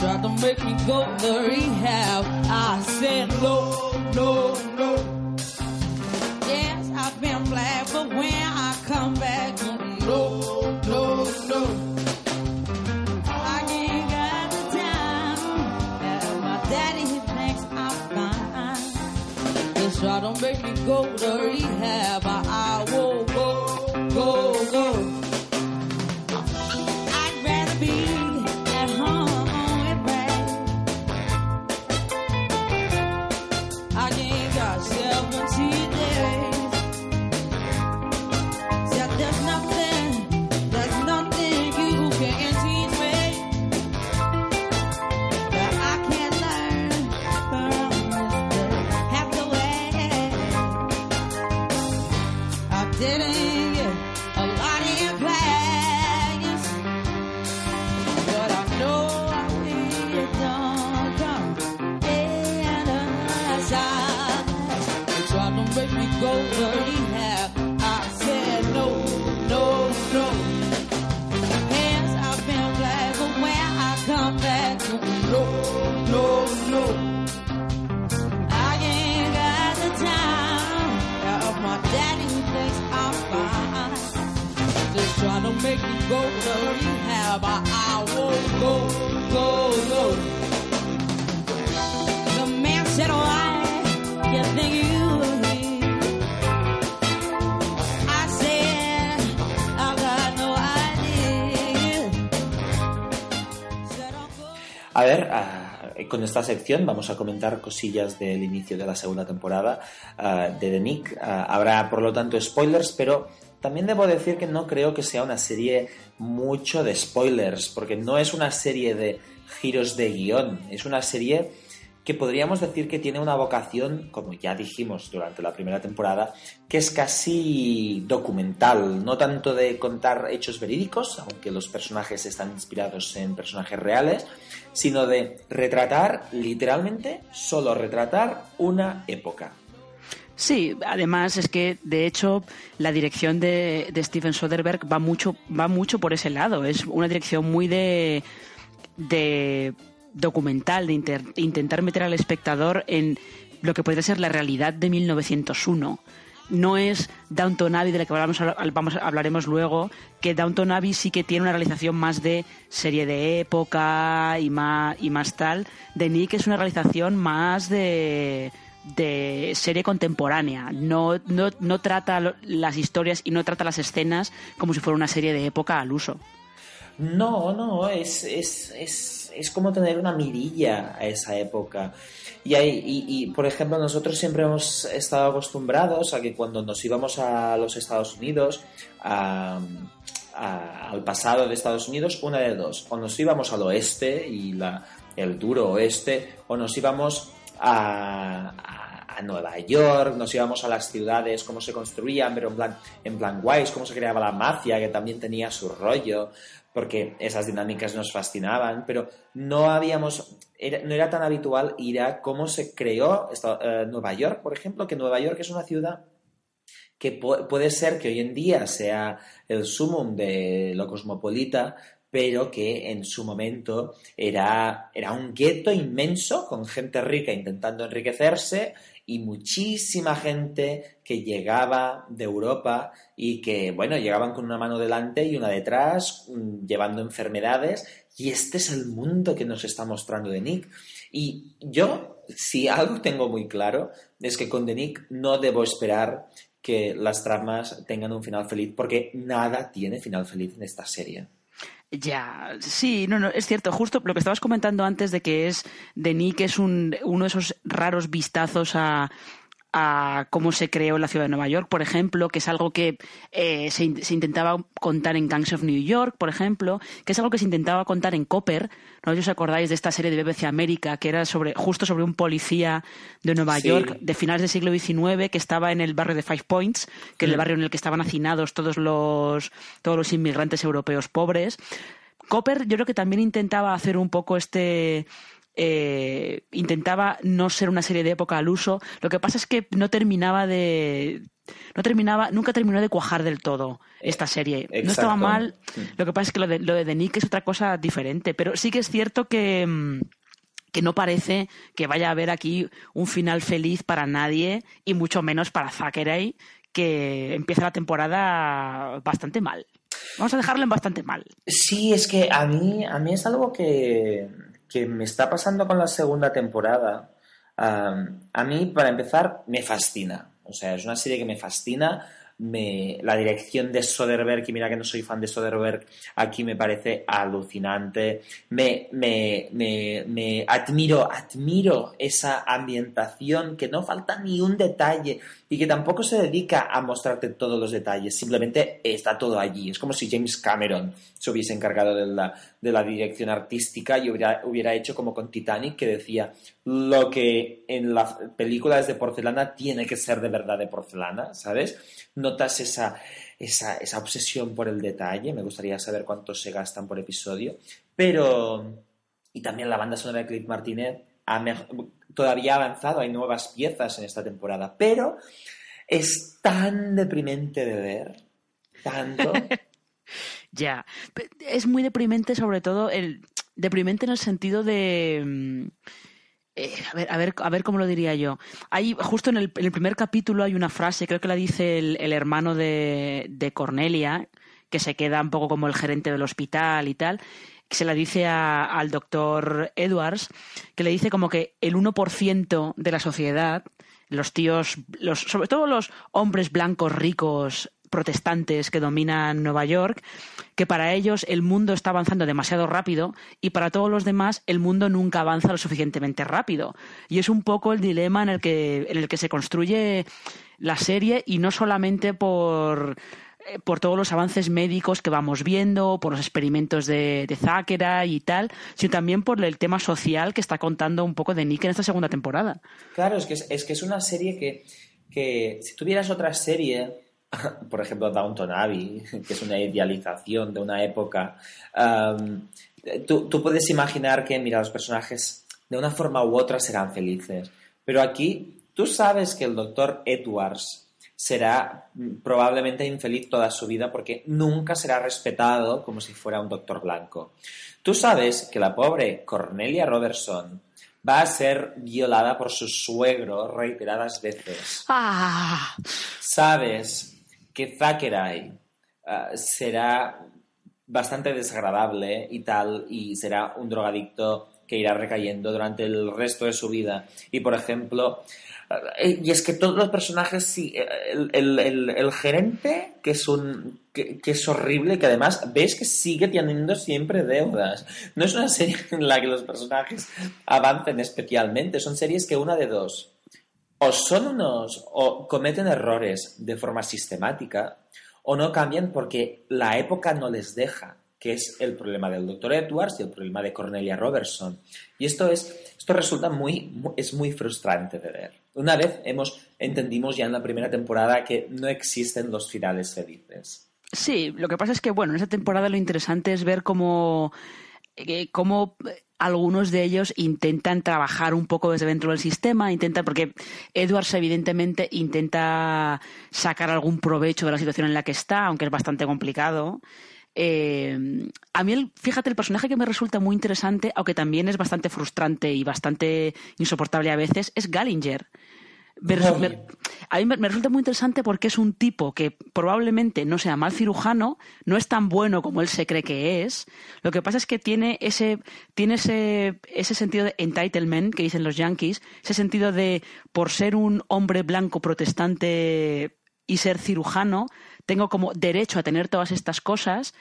To make me go to rehab. I said no. Go to rehab. Go go. A ver, ah, con esta sección vamos a comentar cosillas del inicio de la segunda temporada ah, de The Nick. Ah, habrá, por lo tanto, spoilers, pero también debo decir que no creo que sea una serie mucho de spoilers, porque no es una serie de giros de guion, es una serie que podríamos decir que tiene una vocación, como ya dijimos durante la primera temporada, que es casi documental, no tanto de contar hechos verídicos, aunque los personajes están inspirados en personajes reales, sino de retratar, literalmente, solo retratar una época. Sí, además es que de hecho la dirección de, de Steven Soderbergh va mucho, va mucho por ese lado. Es una dirección muy de, documental, de inter- intentar meter al espectador en lo que podría ser la realidad de 1901. No es Downton Abbey, de la que vamos, hablaremos luego, que Downton Abbey sí que tiene una realización más de serie de época y más, y más tal. De Nick es una realización más de, de serie contemporánea. No, no, no trata las historias y no trata las escenas como si fuera una serie de época al uso. No, no, es, es, es, es como tener una mirilla a esa época. Y, hay, y, por ejemplo, nosotros siempre hemos estado acostumbrados a que cuando nos íbamos a los Estados Unidos, a- al pasado de Estados Unidos, una de dos, o nos íbamos al oeste y la, el duro oeste, o nos íbamos a, Nueva York, nos íbamos a las ciudades, cómo se construían, pero en plan, en plan guays, cómo se creaba la mafia, que también tenía su rollo, porque esas dinámicas nos fascinaban, pero no habíamos, era- no era tan habitual ir a cómo se creó eh, Nueva York, por ejemplo, que Nueva York es una ciudad que pu- puede ser que hoy en día sea el sumum de lo cosmopolita, pero que en su momento era, era un gueto inmenso con gente rica intentando enriquecerse y muchísima gente que llegaba de Europa y que, bueno, llegaban con una mano delante y una detrás, mm, llevando enfermedades, y este es el mundo que nos está mostrando de Nick. Y yo, si algo tengo muy claro, es que con The Nick no debo esperar que las tramas tengan un final feliz, porque nada tiene final feliz en esta serie. Ya, sí, no, no, es cierto. Justo lo que estabas comentando antes de que es de Nick es un, uno de esos raros vistazos a, a cómo se creó la ciudad de Nueva York, por ejemplo, que es algo que eh, se, in- se intentaba contar en Gangs of New York, por ejemplo, que es algo que se intentaba contar en Copper. ¿No os acordáis de esta serie de BBC América que era sobre justo sobre un policía de Nueva Sí. York de finales del siglo XIX que estaba en el barrio de Five Points, que es el Mm. barrio en el que estaban hacinados todos los todos los inmigrantes europeos pobres. Copper yo creo que también intentaba hacer un poco este eh, intentaba no ser una serie de época al uso. Lo que pasa es que no terminaba de no terminaba nunca terminó de cuajar del todo esta serie. No estaba mal. Mm. Lo que pasa es que lo de, lo de The Nick es otra cosa diferente, pero sí que es cierto que mm, que no parece que vaya a haber aquí un final feliz para nadie y mucho menos para Zachary que empieza la temporada bastante mal. Vamos a dejarlo en bastante mal. Sí, es que a mí, a mí es algo que, que me está pasando con la segunda temporada. A mí, para empezar, me fascina. O sea, es una serie que me fascina. Me, la dirección de Soderbergh, y mira que no soy fan de Soderbergh, aquí me parece alucinante. Me, me, me, me admiro, admiro esa ambientación que no falta ni un detalle y que tampoco se dedica a mostrarte todos los detalles, simplemente está todo allí. Es como si James Cameron se hubiese encargado de la, de la dirección artística y hubiera, hubiera hecho como con Titanic, que decía, lo que en la película es de porcelana tiene que ser de verdad de porcelana, ¿sabes? Notas esa, esa, esa obsesión por el detalle, me gustaría saber cuántos se gastan por episodio, pero... Y también la banda sonora de Cliff mej- todavía avanzado, hay nuevas piezas en esta temporada, pero es tan deprimente de ver, tanto. Ya. Es muy deprimente, sobre todo, el deprimente en el sentido de. mm, eh, a, ver, a, ver, a ver cómo lo diría yo. Hay, justo en el, en el primer capítulo hay una frase, creo que la dice el, el hermano de, de Cornelia, que se queda un poco como el gerente del hospital y tal, se la dice al doctor Edwards, que le dice como que el 1% de la sociedad, los tíos, sobre todo los hombres blancos ricos protestantes que dominan Nueva York, que para ellos el mundo está avanzando demasiado rápido y para todos los demás el mundo nunca avanza lo suficientemente rápido. Y es un poco el dilema en el que, en el que se construye la serie y no solamente por por todos los avances médicos que vamos viendo, por los experimentos de, de Zachary y tal, sino también por el tema social que está contando un poco de Nick en esta segunda temporada. Claro, es que es, que es una serie que, que si tuvieras otra serie, por ejemplo Downton Abbey, que es una idealización de una época, tú, tú puedes imaginar que, mira, los personajes de una forma u otra serán felices. Pero aquí tú sabes que el doctor Edwards será mm, probablemente infeliz toda su vida porque nunca será respetado como si fuera un doctor blanco. Tú sabes que la pobre Cornelia Robertson va a ser violada por su suegro reiteradas veces. ¡Ah! Sabes que Thackeray ah, será bastante desagradable y tal, y será un drogadicto que irá recayendo durante el resto de su vida. Y, por ejemplo, eh, y es que todos los personajes, el, el- el- el gerente, que es un que, que es horrible, que además ves que sigue teniendo siempre deudas. No es una serie en la que los personajes avancen especialmente, son series que una de dos, o son unos, o cometen errores de forma sistemática, o no cambian porque la época no les deja, que es el problema del Dr. Edwards y el problema de Cornelia Robertson. Y esto es, esto resulta muy, mu- es muy frustrante de ver. Una vez hemos, entendimos ya en la primera temporada que no existen los finales felices. Sí, lo que pasa es que, bueno, en esta temporada lo interesante es ver cómo, eh, cómo algunos de ellos intentan trabajar un poco desde dentro del sistema, intentan, porque Edwards evidentemente intenta sacar algún provecho de la situación en la que está, aunque es bastante complicado. Eh, a mí, el- fíjate, el personaje que me resulta muy interesante, aunque también es bastante frustrante y bastante insoportable a veces, es Gallinger. Me a mí me, me resulta muy interesante porque es un tipo que probablemente no sea mal cirujano, no es tan bueno como él se cree que es. Lo que pasa es que tiene ese, tiene ese, ese sentido de entitlement que dicen los yankees, ese sentido de por ser un hombre blanco protestante y ser cirujano, tengo como derecho a tener todas estas cosas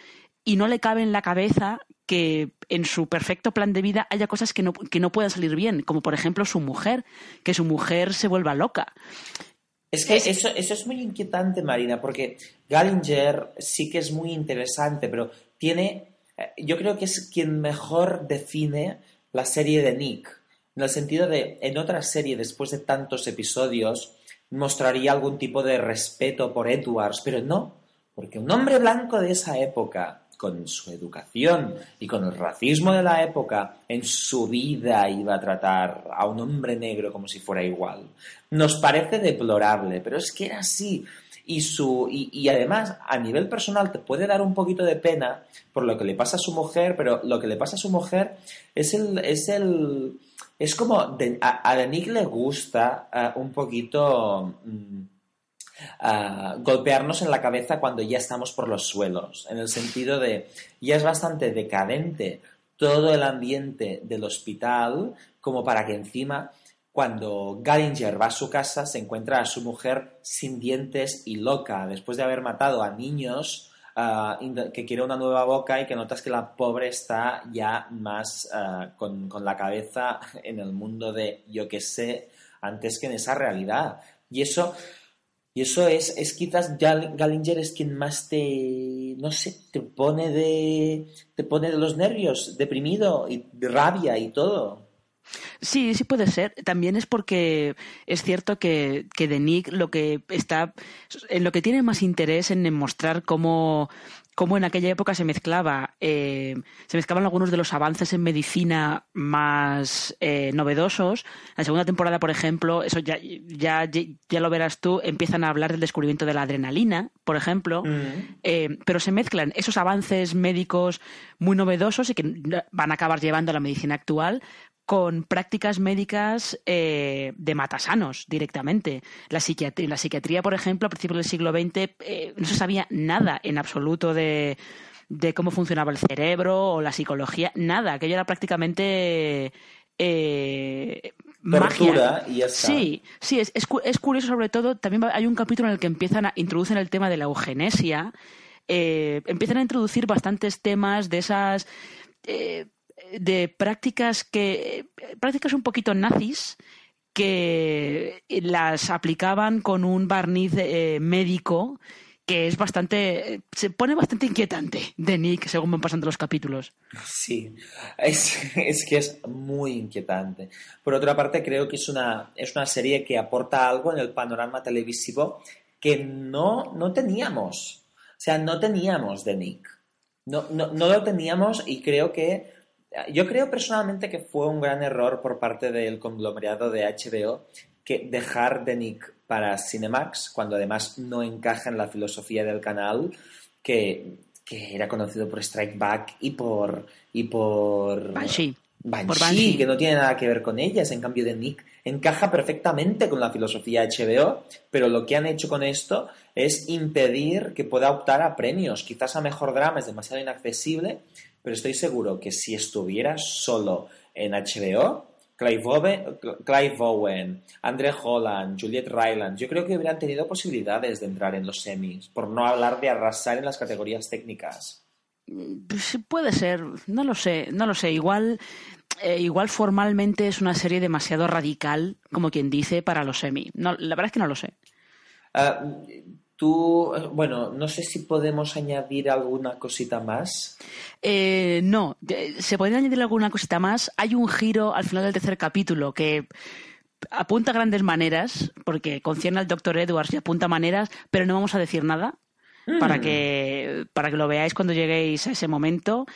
y no le cabe en la cabeza que en su perfecto plan de vida haya cosas que no, que no puedan salir bien, como por ejemplo su mujer, que su mujer se vuelva loca. Es que eso, eso es muy inquietante, Marina, porque Gallinger sí que es muy interesante, pero tiene, eh, yo creo que es quien mejor define la serie de Nick, en el sentido de, en otra serie, después de tantos episodios, mostraría algún tipo de respeto por Edwards, pero no, porque un hombre blanco de esa época, con su educación y con el racismo de la época, en su vida iba a tratar a un hombre negro como si fuera igual. Nos parece deplorable, pero es que era así. Y, su, y, y además, a nivel personal, te puede dar un poquito de pena por lo que le pasa a su mujer, pero lo que le pasa a su mujer es el. Es, el, es como. a, a le gusta eh, un poquito. mm, ah, golpearnos en la cabeza cuando ya estamos por los suelos, en el sentido de ya es bastante decadente todo el ambiente del hospital como para que encima cuando Gallinger va a su casa se encuentra a su mujer sin dientes y loca después de haber matado a niños ah, que quiere una nueva boca y que notas que la pobre está ya más ah, con, con la cabeza en el mundo de yo que sé antes que en esa realidad y eso y eso es, es quizás Gal- Gallinger es quien más te, no sé, te pone de, te pone de los nervios, deprimido y de rabia y todo. Sí, sí puede ser. También es porque es cierto que, que de Nick lo que está, en lo que tiene más interés en mostrar cómo, cómo en aquella época se mezclaba, eh, se mezclaban algunos de los avances en medicina más eh, novedosos. En la segunda temporada, por ejemplo, eso ya, ya, ya lo verás tú, empiezan a hablar del descubrimiento de la adrenalina, por ejemplo. Eh, pero se mezclan esos avances médicos muy novedosos y que van a acabar llevando a la medicina actual con prácticas médicas eh, de matasanos directamente. La psiquiatría, la psiquiatría, por ejemplo, a principios del siglo XX eh, no se sabía nada en absoluto de, de cómo funcionaba el cerebro o la psicología, nada. Aquello era prácticamente eh, magia. y ya está. Sí, sí, es, es es curioso sobre todo. También hay un capítulo en el que empiezan a introducen el tema de la eugenesia. eh, empiezan a introducir bastantes temas de esas eh, de prácticas que prácticas un poquito nazis que las aplicaban con un barniz eh, médico que es bastante se pone bastante inquietante de Nick según van pasando los capítulos. Sí, es, es que es muy inquietante. Por otra parte, creo que es una, es una serie que aporta algo en el panorama televisivo que no, no teníamos. O sea, no teníamos de Nick. No, no, no lo teníamos y creo que... Yo creo personalmente que fue un gran error por parte del conglomerado de HBO que dejar de Nick para Cinemax, cuando además no encaja en la filosofía del canal, que, que era conocido por Strike Back y por y por Banshee. Banshee, Por Banshee. que no tiene nada que ver con ellas. En cambio de Nick encaja perfectamente con la filosofía HBO, pero lo que han hecho con esto es impedir que pueda optar a premios. Quizás a mejor drama es demasiado inaccesible, pero estoy seguro que si estuviera solo en HBO, Clive Owen, Clive Owen, Andre Holland, Juliette Ryland, yo creo que hubieran tenido posibilidades de entrar en los semis, por no hablar de arrasar en las categorías técnicas. Pues puede ser, no lo sé, no lo sé. Igual, eh, igual formalmente es una serie demasiado radical, como quien dice, para los semi. No, la verdad es que no lo sé. Ah, tú, bueno, no sé si podemos añadir alguna cosita más. Eh, no, eh, se podría añadir alguna cosita más. Hay un giro al final del tercer capítulo que apunta a grandes maneras, porque concierne al Dr. Edwards y apunta maneras, pero no vamos a decir nada para, que, para que lo veáis cuando lleguéis a ese momento.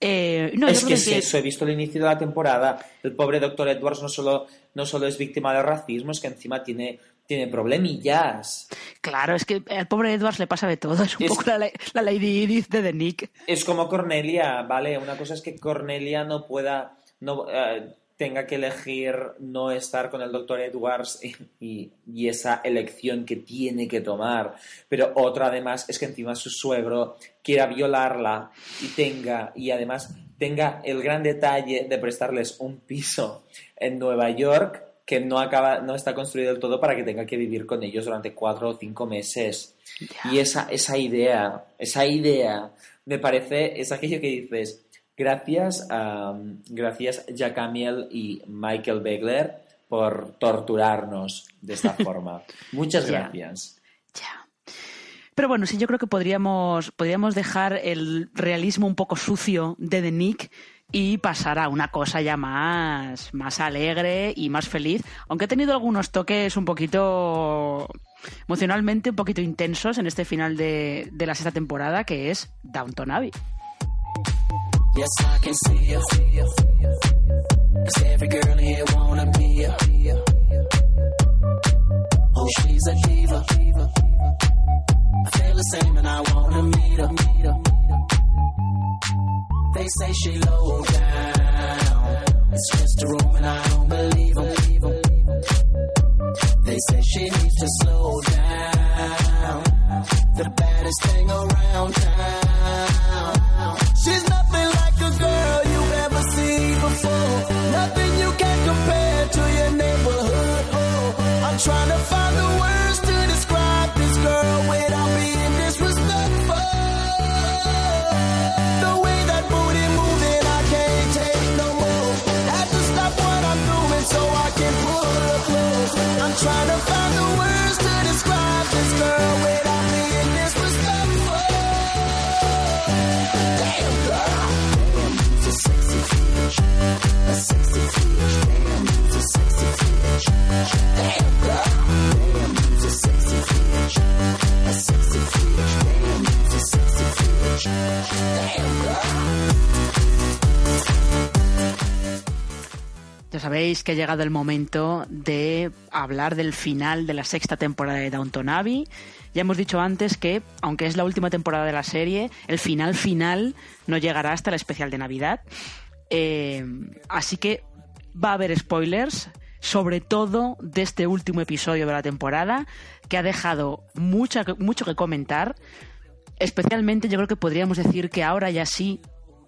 Eh, no, es que es eso, he visto el inicio de la temporada. El pobre doctor Edwards no solo, no solo es víctima de racismo, es que encima tiene, tiene problemillas. Claro, es que al pobre Edwards le pasa de todo. Es un Es- poco la, la Lady Edith de The Nick. Es como Cornelia, ¿vale? Una cosa es que Cornelia no pueda, no eh, tenga que elegir no estar con el doctor Edwards y, y- y esa elección que tiene que tomar. Pero otra además es que encima su suegro quiera violarla y tenga, y además tenga el gran detalle de prestarles un piso en Nueva York que no acaba, no está construido del todo para que tenga que vivir con ellos durante cuatro o cinco meses. Y esa, esa idea, esa idea, me parece, es aquello que dices, gracias a, gracias Jack Amiel y Michael Begler por torturarnos de esta forma. Muchas gracias. Ya. Pero bueno, sí, yo creo que podríamos, podríamos dejar el realismo un poco sucio de The Nick y pasar a una cosa ya más, más alegre y más feliz, aunque ha tenido algunos toques un poquito emocionalmente un poquito intensos en este final de, de la sexta temporada, que es Downton Abbey. Yes, a. They say she low down. It's just a room and I don't believe 'em. They say she needs to slow down. The baddest thing around town. She's nothing like a girl you've ever seen before. Nothing you can compare to your neighborhood. Oh, I'm trying to find the words Ya sabéis que ha llegado el momento de hablar del final de la sexta temporada de Downton Abbey. Ya hemos dicho antes que, aunque es la última temporada de la serie, el final final no llegará hasta el especial de Navidad. Eh, así que va a haber spoilers, sobre todo de este último episodio de la temporada, que ha dejado mucha- mucho que comentar. Especialmente yo creo que podríamos decir que ahora ya sí,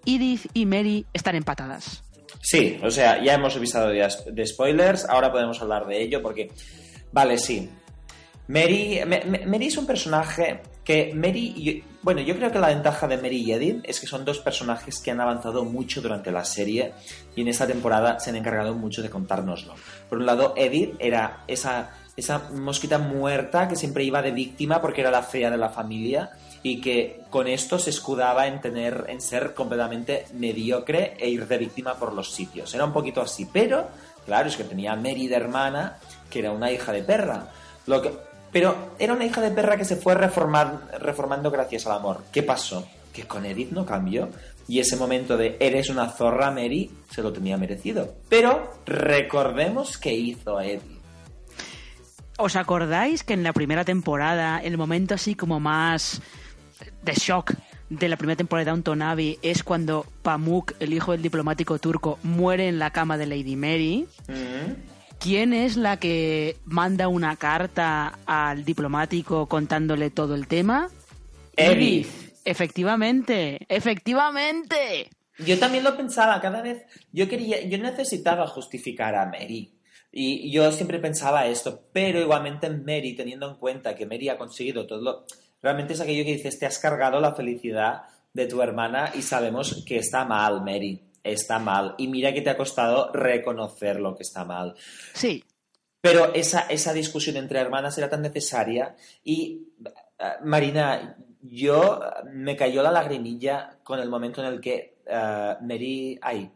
Edith y Mary están empatadas. Sí, o sea, ya hemos avisado de, spoilers, ahora podemos hablar de ello porque, vale, sí. Mary, Mary es un personaje que Mary, bueno, yo creo que la ventaja de Mary y Edith es que son dos personajes que han avanzado mucho durante la serie y en esta temporada se han encargado mucho de contárnoslo. Por un lado, Edith era esa, esa mosquita muerta que siempre iba de víctima porque era la fea de la familia y que con esto se escudaba en tener en ser completamente mediocre e ir de víctima por los sitios. Era un poquito así, pero claro, es que tenía Mary de hermana, que era una hija de perra. Lo que, pero era una hija de perra que se fue reformar- reformando gracias al amor. ¿Qué pasó? Que con Edith no cambió. Y ese momento de eres una zorra, Mary, se lo tenía merecido. Pero recordemos qué hizo Edith. ¿Os acordáis que en la primera temporada, el momento así como más de shock de la primera temporada de Downton Abbey es cuando Pamuk, el hijo del diplomático turco, muere en la cama de Lady Mary? ¿Quién es la que manda una carta al diplomático contándole todo el tema? Edith. Efectivamente, efectivamente. Yo también lo pensaba, cada vez yo quería, yo necesitaba justificar a Mary. Y yo siempre pensaba esto, pero igualmente Mary, teniendo en cuenta que Mary ha conseguido todo lo... Realmente es aquello que dices, te has cargado la felicidad de tu hermana y sabemos que está mal, Mary. Está mal. Y mira que te ha costado reconocer lo que está mal. Sí, Pero esa, esa discusión entre hermanas era tan necesaria y, eh, Marina, yo eh, me cayó la lagrimilla con el momento en el que eh, Mary, ay,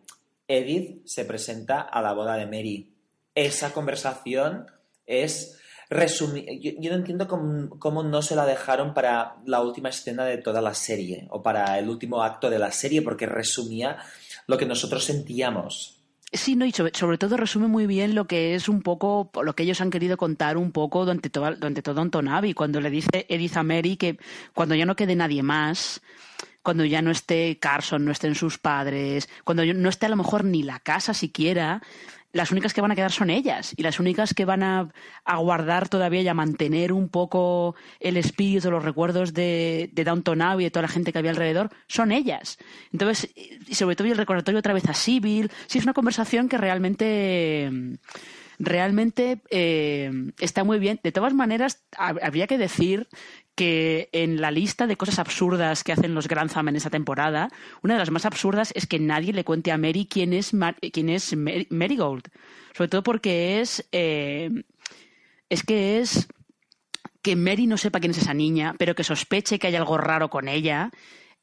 Edith se presenta a la boda de Mary. Esa conversación es resumir. Yo, yo no entiendo cómo, cómo no se la dejaron para la última escena de toda la serie o para el último acto de la serie porque resumía lo que nosotros sentíamos. Sí, no, y sobre, todo resume muy bien lo que es un poco, lo que ellos han querido contar un poco durante, toda, durante todo Abbey, cuando le dice Edith a Mary que cuando ya no quede nadie más, cuando ya no esté Carson, no estén sus padres, cuando no esté a lo mejor ni la casa siquiera, las únicas que van a quedar son ellas y las únicas que van a, a guardar todavía y a mantener un poco el espíritu, los recuerdos de, de Downton Abbey y de toda la gente que había alrededor son ellas. Entonces, y sobre todo el recordatorio otra vez a Sibyl, sí es una conversación que realmente realmente eh, está muy bien. De todas maneras, hab- habría que decir que en la lista de cosas absurdas que hacen los Grantham en esa temporada, una de las más absurdas es que nadie le cuente a Mary quién es, quién es Marigold. Sobre todo porque es. eh, es que es. Que Mary no sepa quién es esa niña, pero que sospeche que hay algo raro con ella.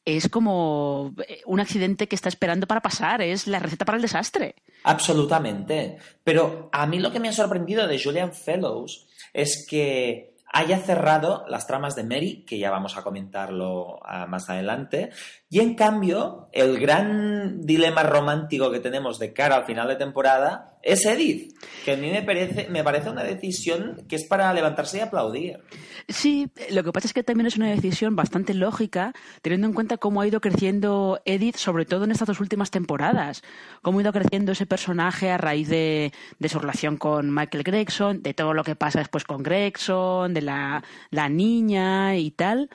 Es como eh, un accidente que está esperando para pasar. Es la receta para el desastre. Absolutamente. Pero a mí lo que me ha sorprendido de Julian Fellows es que haya cerrado las tramas de Mary, que ya vamos a comentarlo ah, más adelante, y en cambio el gran dilema romántico que tenemos de cara al final de temporada es Edith, que a mí me parece, me parece una decisión que es para levantarse y aplaudir. Sí, lo que pasa es que también es una decisión bastante lógica, teniendo en cuenta cómo ha ido creciendo Edith, sobre todo en estas dos últimas temporadas. Cómo ha ido creciendo ese personaje a raíz de, de su relación con Michael Gregson, de todo lo que pasa después con Gregson, de la, la niña y tal.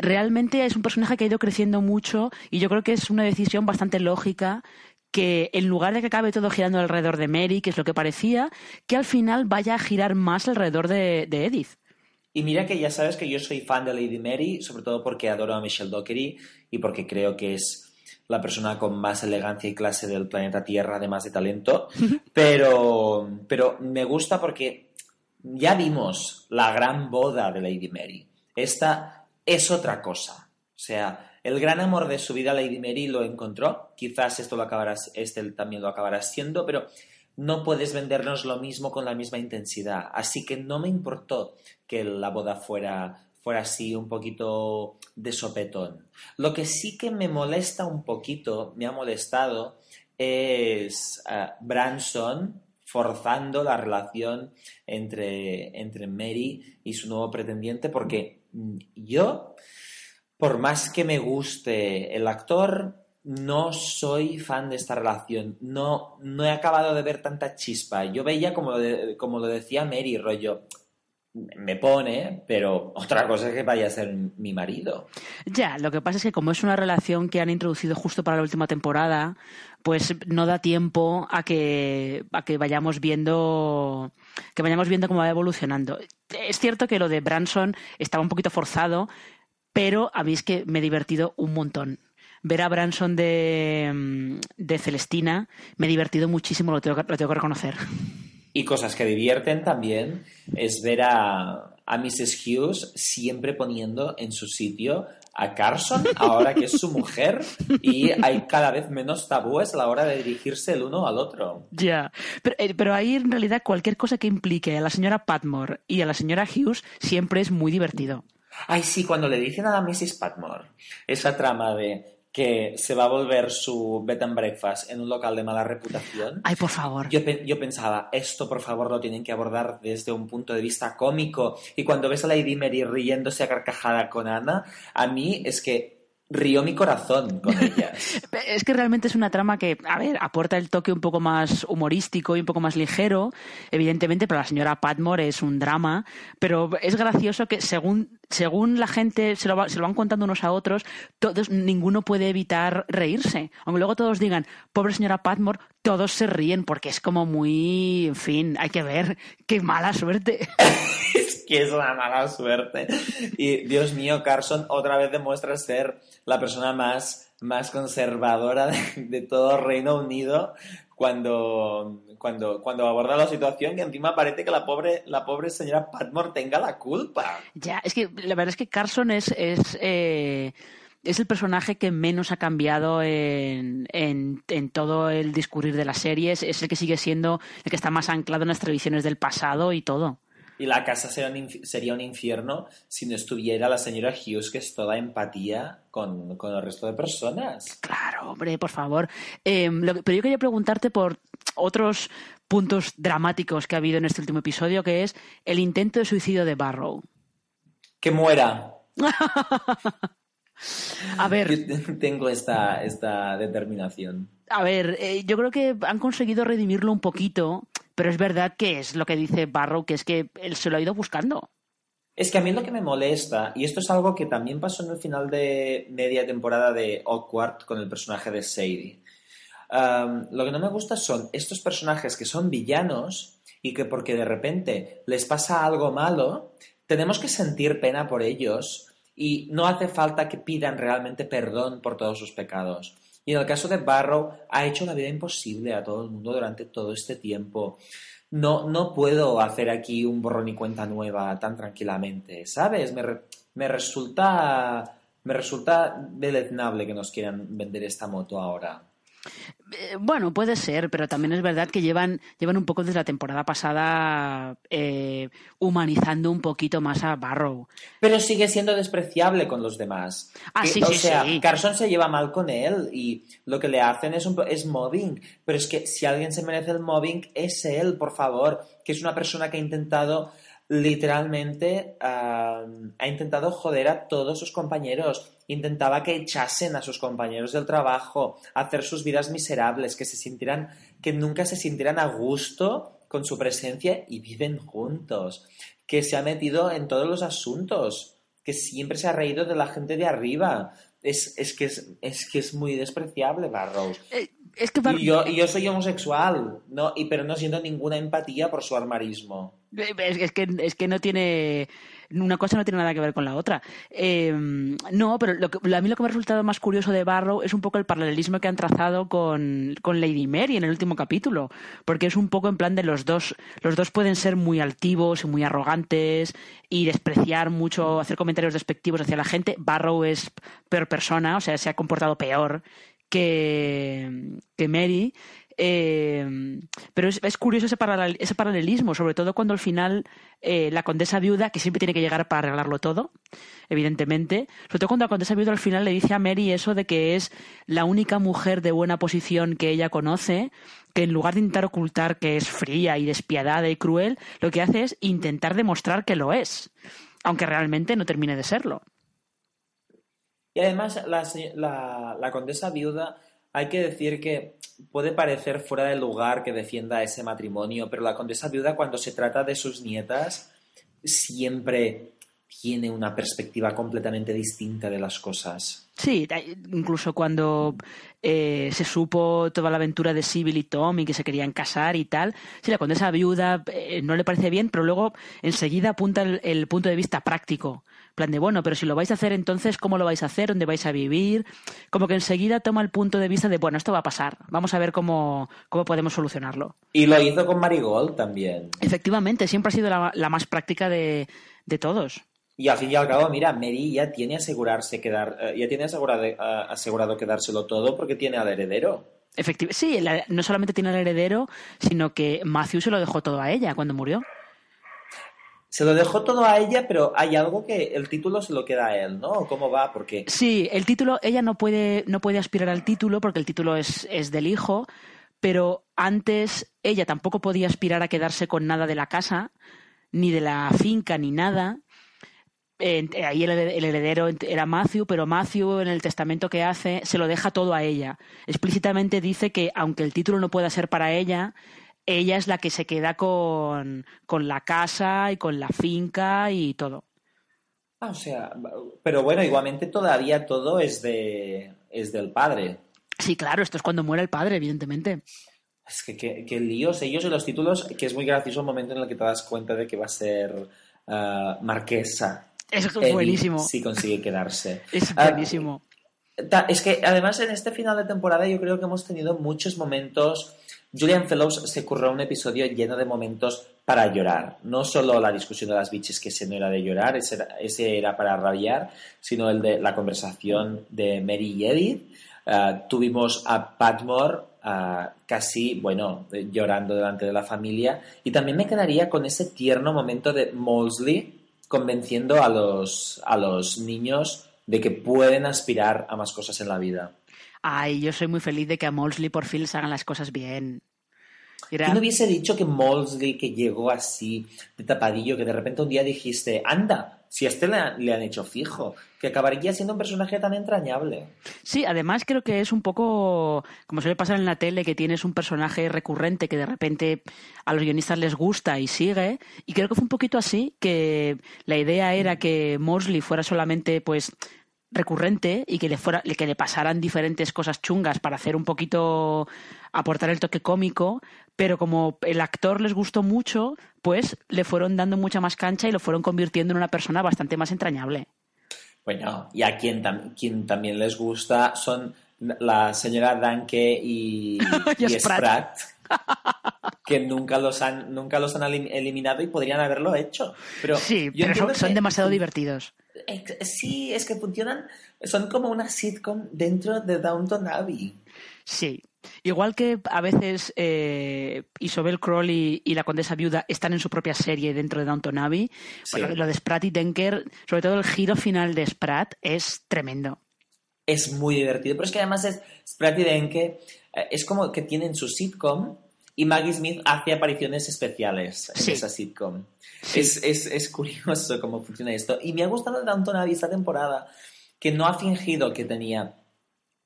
Realmente es un personaje que ha ido creciendo mucho y yo creo que es una decisión bastante lógica que en lugar de que acabe todo girando alrededor de Mary, que es lo que parecía, que al final vaya a girar más alrededor de, de Edith. Y mira que ya sabes que yo soy fan de Lady Mary, sobre todo porque adoro a Michelle Dockery y porque creo que es la persona con más elegancia y clase del planeta Tierra, además de talento. Pero, pero me gusta porque ya vimos la gran boda de Lady Mary. Esta es otra cosa. O sea, el gran amor de su vida Lady Mary lo encontró. Quizás esto lo acabarás, este también lo acabará siendo, pero no puedes vendernos lo mismo con la misma intensidad. Así que no me importó que la boda fuera, fuera así un poquito de sopetón. Lo que sí que me molesta un poquito, me ha molestado, es eh, Branson forzando la relación entre, entre Mary y su nuevo pretendiente, porque yo, por más que me guste el actor, no soy fan de esta relación. No, no he acabado de ver tanta chispa. Yo veía como lo, de- como lo decía Mary, rollo, me pone, pero otra cosa es que vaya a ser mi marido. Ya, lo que pasa es que como es una relación que han introducido justo para la última temporada, pues no da tiempo a que, a que vayamos viendo que vayamos viendo cómo va evolucionando. Es cierto que lo de Branson estaba un poquito forzado, pero a mí que me he divertido un montón. Ver a Branson de, mm, de Celestina me he divertido muchísimo, lo tengo lo tengo que reconocer. Y cosas que divierten también es ver a, a Mrs. Hughes siempre poniendo en su sitio a Carson, ahora que es su mujer, y hay cada vez menos tabúes a la hora de dirigirse el uno al otro. Ya, pero, eh, pero ahí en realidad cualquier cosa que implique a la señora Patmore y a la señora Hughes siempre es muy divertido. Ay, sí, cuando le dicen a la Mrs. Patmore esa trama de que se va a volver su bed and breakfast en un local de mala reputación, Ay, por favor. yo, yo pensaba, esto por favor lo tienen que abordar desde un punto de vista cómico. Y cuando ves a Lady Mary riéndose a carcajada con Ana, a mí es que rió mi corazón con ellas. Es que realmente es una trama que, a ver, aporta el toque un poco más humorístico y un poco más ligero, evidentemente, pero la señora Patmore es un drama, pero es gracioso que según, según la gente se lo, van contando unos a otros, todos, ninguno puede evitar reírse. Aunque luego todos digan, pobre señora Patmore, todos se ríen porque es como muy, en fin, hay que ver, qué mala suerte. es que es una mala suerte. Y Dios mío, Carson otra vez demuestra ser la persona más, más conservadora de, de todo Reino Unido cuando, cuando, cuando aborda la situación y encima parece que la pobre, la pobre señora Patmore tenga la culpa. Ya, es que la verdad es que Carson es, es, eh, es el personaje que menos ha cambiado en, en, en todo el discurrir de las series. Es el que sigue siendo el que está más anclado en las tradiciones del pasado y todo. Y la casa sería un, inf- sería un infierno si no estuviera la señora Hughes, que es toda empatía con, con el resto de personas. Claro, hombre, por favor. Eh, lo que- pero yo quería preguntarte por otros puntos dramáticos que ha habido en este último episodio, que es el intento de suicidio de Barrow. Que muera. A ver, Yo tengo esta, esta determinación. A ver, eh, yo creo que han conseguido redimirlo un poquito, pero es verdad que es lo que dice Barrow, que es que él se lo ha ido buscando. Es que a mí lo que me molesta, y esto es algo que también pasó en el final de media temporada de Awkward con el personaje de Sadie. Um, lo que no me gusta son estos personajes que son villanos y que porque de repente les pasa algo malo, tenemos que sentir pena por ellos y no hace falta que pidan realmente perdón por todos sus pecados. Y en el caso de Barrow, ha hecho la vida imposible a todo el mundo durante todo este tiempo. No, no puedo hacer aquí un borrón y cuenta nueva tan tranquilamente, ¿sabes? Me, me resulta me resulta deleznable que nos quieran vender esta moto ahora. Eh, bueno, puede ser, pero también es verdad que llevan, llevan un poco desde la temporada pasada eh, humanizando un poquito más a Barrow. Pero sigue siendo despreciable con los demás. Ah, Que, sí, o sí, sea, sí. Carson se lleva mal con él y lo que le hacen es, un, es mobbing. Pero es que si alguien se merece el mobbing es él, por favor, que es una persona que ha intentado literalmente ha intentado joder a todos sus compañeros, intentaba que echasen a sus compañeros del trabajo, hacer sus vidas miserables, que se sintieran, que nunca se sintieran a gusto con su presencia y viven juntos, que se ha metido en todos los asuntos, que siempre se ha reído de la gente de arriba. Es, es, que, es, es que es muy despreciable Barrows. Eh, es que Y yo, y yo soy homosexual, ¿no? y, pero no siento ninguna empatía por su armarismo. Es, es que, es que no tiene. Una cosa no tiene nada que ver con la otra. Eh, no, pero lo que- a mí lo que me ha resultado más curioso de Barrow es un poco el paralelismo que han trazado con, con Lady Mary en el último capítulo. Porque es un poco en plan de los dos. Los dos pueden ser muy altivos y muy arrogantes y despreciar mucho, hacer comentarios despectivos hacia la gente. Barrow es peor persona, o sea, se ha comportado peor que, que Mary. Eh, pero es, es curioso ese, ese paralelismo, sobre todo cuando al final eh, la condesa viuda, que siempre tiene que llegar para arreglarlo todo, evidentemente, sobre todo cuando la condesa viuda al final le dice a Mary eso de que es la única mujer de buena posición que ella conoce, que en lugar de intentar ocultar que es fría y despiadada y cruel, lo que hace es intentar demostrar que lo es, aunque realmente no termine de serlo. Y además, la, la condesa viuda, hay que decir que puede parecer fuera de lugar que defienda ese matrimonio, pero la condesa viuda, cuando se trata de sus nietas, siempre tiene una perspectiva completamente distinta de las cosas. Sí, incluso cuando eh, se supo toda la aventura de Sibyl y Tom y que se querían casar y tal, sí, la condesa viuda eh, no le parece bien, pero luego enseguida apunta el, el punto de vista práctico. En plan de, bueno, pero si lo vais a hacer entonces, ¿cómo lo vais a hacer? ¿Dónde vais a vivir? Como que enseguida toma el punto de vista de, bueno, esto va a pasar, vamos a ver cómo, cómo podemos solucionarlo. Y lo hizo con Marigold también. Efectivamente, siempre ha sido la, la más práctica de, de todos. Y al fin y al cabo, mira, Mary ya tiene asegurarse quedar, eh, ya tiene asegurado, eh, asegurado quedárselo todo porque tiene al heredero. Efectiv- sí, la- no solamente tiene el heredero, sino que Matthew se lo dejó todo a ella cuando murió. Se lo dejó todo a ella, pero hay algo que el título se lo queda a él, ¿no? ¿O ¿Cómo va? Porque Sí, el título, ella no puede, no puede aspirar al título porque el título es, es del hijo, pero antes ella tampoco podía aspirar a quedarse con nada de la casa, ni de la finca, ni nada. Eh, ahí el, el heredero era Matthew, pero Matthew en el testamento que hace se lo deja todo a ella. Explícitamente dice que aunque el título no pueda ser para ella, ella es la que se queda con, con la casa y con la finca y todo. Ah, o sea, pero bueno, igualmente todavía todo es de es del padre. Sí, claro, esto es cuando muere el padre, evidentemente. Es que qué, qué líos ellos y los títulos, que es muy gracioso el momento en el que te das cuenta de que va a ser ah, marquesa. Es buenísimo. Si consigue quedarse. Es Ah, buenísimo. Es que además en este final de temporada yo creo que hemos tenido muchos momentos. Julian Fellows se curró un episodio lleno de momentos para llorar. No solo la discusión de las biches, que ese no era de llorar, ese era, ese era para rabiar, sino el de la conversación de Mary y Edith. Ah, tuvimos a Patmore ah, casi, bueno, eh, llorando delante de la familia. Y también me quedaría con ese tierno momento de Molesley convenciendo a los, a los niños de que pueden aspirar a más cosas en la vida. Ay, yo soy muy feliz de que a Molesley por fin se hagan las cosas bien. Era- ¿Quién hubiese dicho que Molesley, que llegó así de tapadillo, que de repente un día dijiste, anda, si a este le, han- hecho fijo, que acabaría siendo un personaje tan entrañable? Sí, además creo que es un poco como suele pasar en la tele, que tienes un personaje recurrente que de repente a los guionistas les gusta y sigue. Y creo que fue un poquito así, que la idea era que Mosley fuera solamente, pues recurrente y que le fuera que le pasaran diferentes cosas chungas para hacer un poquito aportar el toque cómico pero como el actor les gustó mucho pues le fueron dando mucha más cancha y lo fueron convirtiendo en una persona bastante más entrañable Bueno, y a quien, tam- quien también les gusta son la señora Danke y, Y y Spratt. Que nunca los han, nunca los han elim- eliminado y podrían haberlo hecho. Pero sí yo pero son, que- demasiado divertidos Sí, es que funcionan, son como una sitcom dentro de Downton Abbey. Sí. Igual que a veces eh, Isobel Crowley y la Condesa Viuda están en su propia serie dentro de Downton Abbey, Sí. bueno, lo de Spratt y Denker, sobre todo el giro final de Spratt, es tremendo. Es muy divertido, pero es que además es Spratt y Denke, eh, es como que tienen su sitcom y Maggie Smith hace apariciones especiales en Sí. esa sitcom. Sí. Es, es, es curioso cómo funciona esto. Y me ha gustado Downton Abbey esta temporada, que no ha fingido que tenía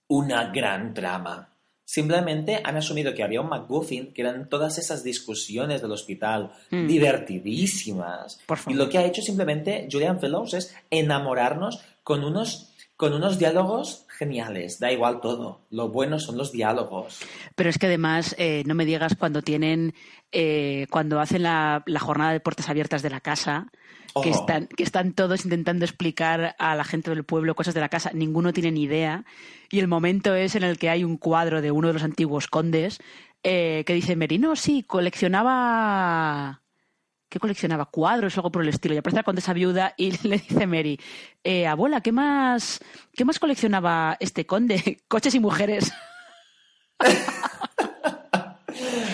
una gran trama. Simplemente han asumido que había un MacGuffin, que eran todas esas discusiones del hospital, Mm. divertidísimas. Por favor. Y lo que ha hecho simplemente Julian Fellows es enamorarnos con unos, con unos diálogos geniales. Da igual todo. Lo bueno son los diálogos. Pero es que además, eh, no me digas cuando tienen, eh, cuando hacen la, la jornada de puertas abiertas de la casa, que, Oh. están, que están todos intentando explicar a la gente del pueblo cosas de la casa, ninguno tiene ni idea. Y el momento es en el que hay un cuadro de uno de los antiguos condes eh, que dice Merino, sí, coleccionaba. ¿Qué coleccionaba? Cuadros o algo por el estilo. Y aparece la condesa viuda y le dice Mary, eh, abuela, ¿qué más, ¿qué más coleccionaba este conde? Coches y mujeres.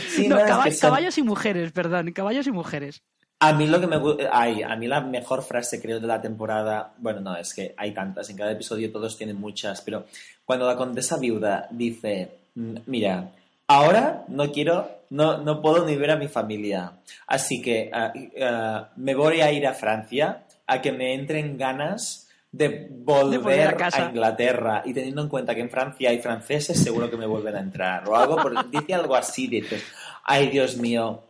Sí, No, son- caballos y mujeres, perdón, caballos y mujeres. A mí lo que me ay, a mí la mejor frase creo de la temporada, bueno, no, es que hay tantas, en cada episodio todos tienen muchas, pero cuando la condesa viuda dice, "Mm, mira, ahora no quiero, no, no puedo ni ver a mi familia, así que ah, me voy a ir a Francia a que me entren ganas de volver, De a. Inglaterra y teniendo en cuenta que en Francia hay franceses, seguro que me vuelven a entrar. O algo, por- dice algo así, dices, ay Dios mío,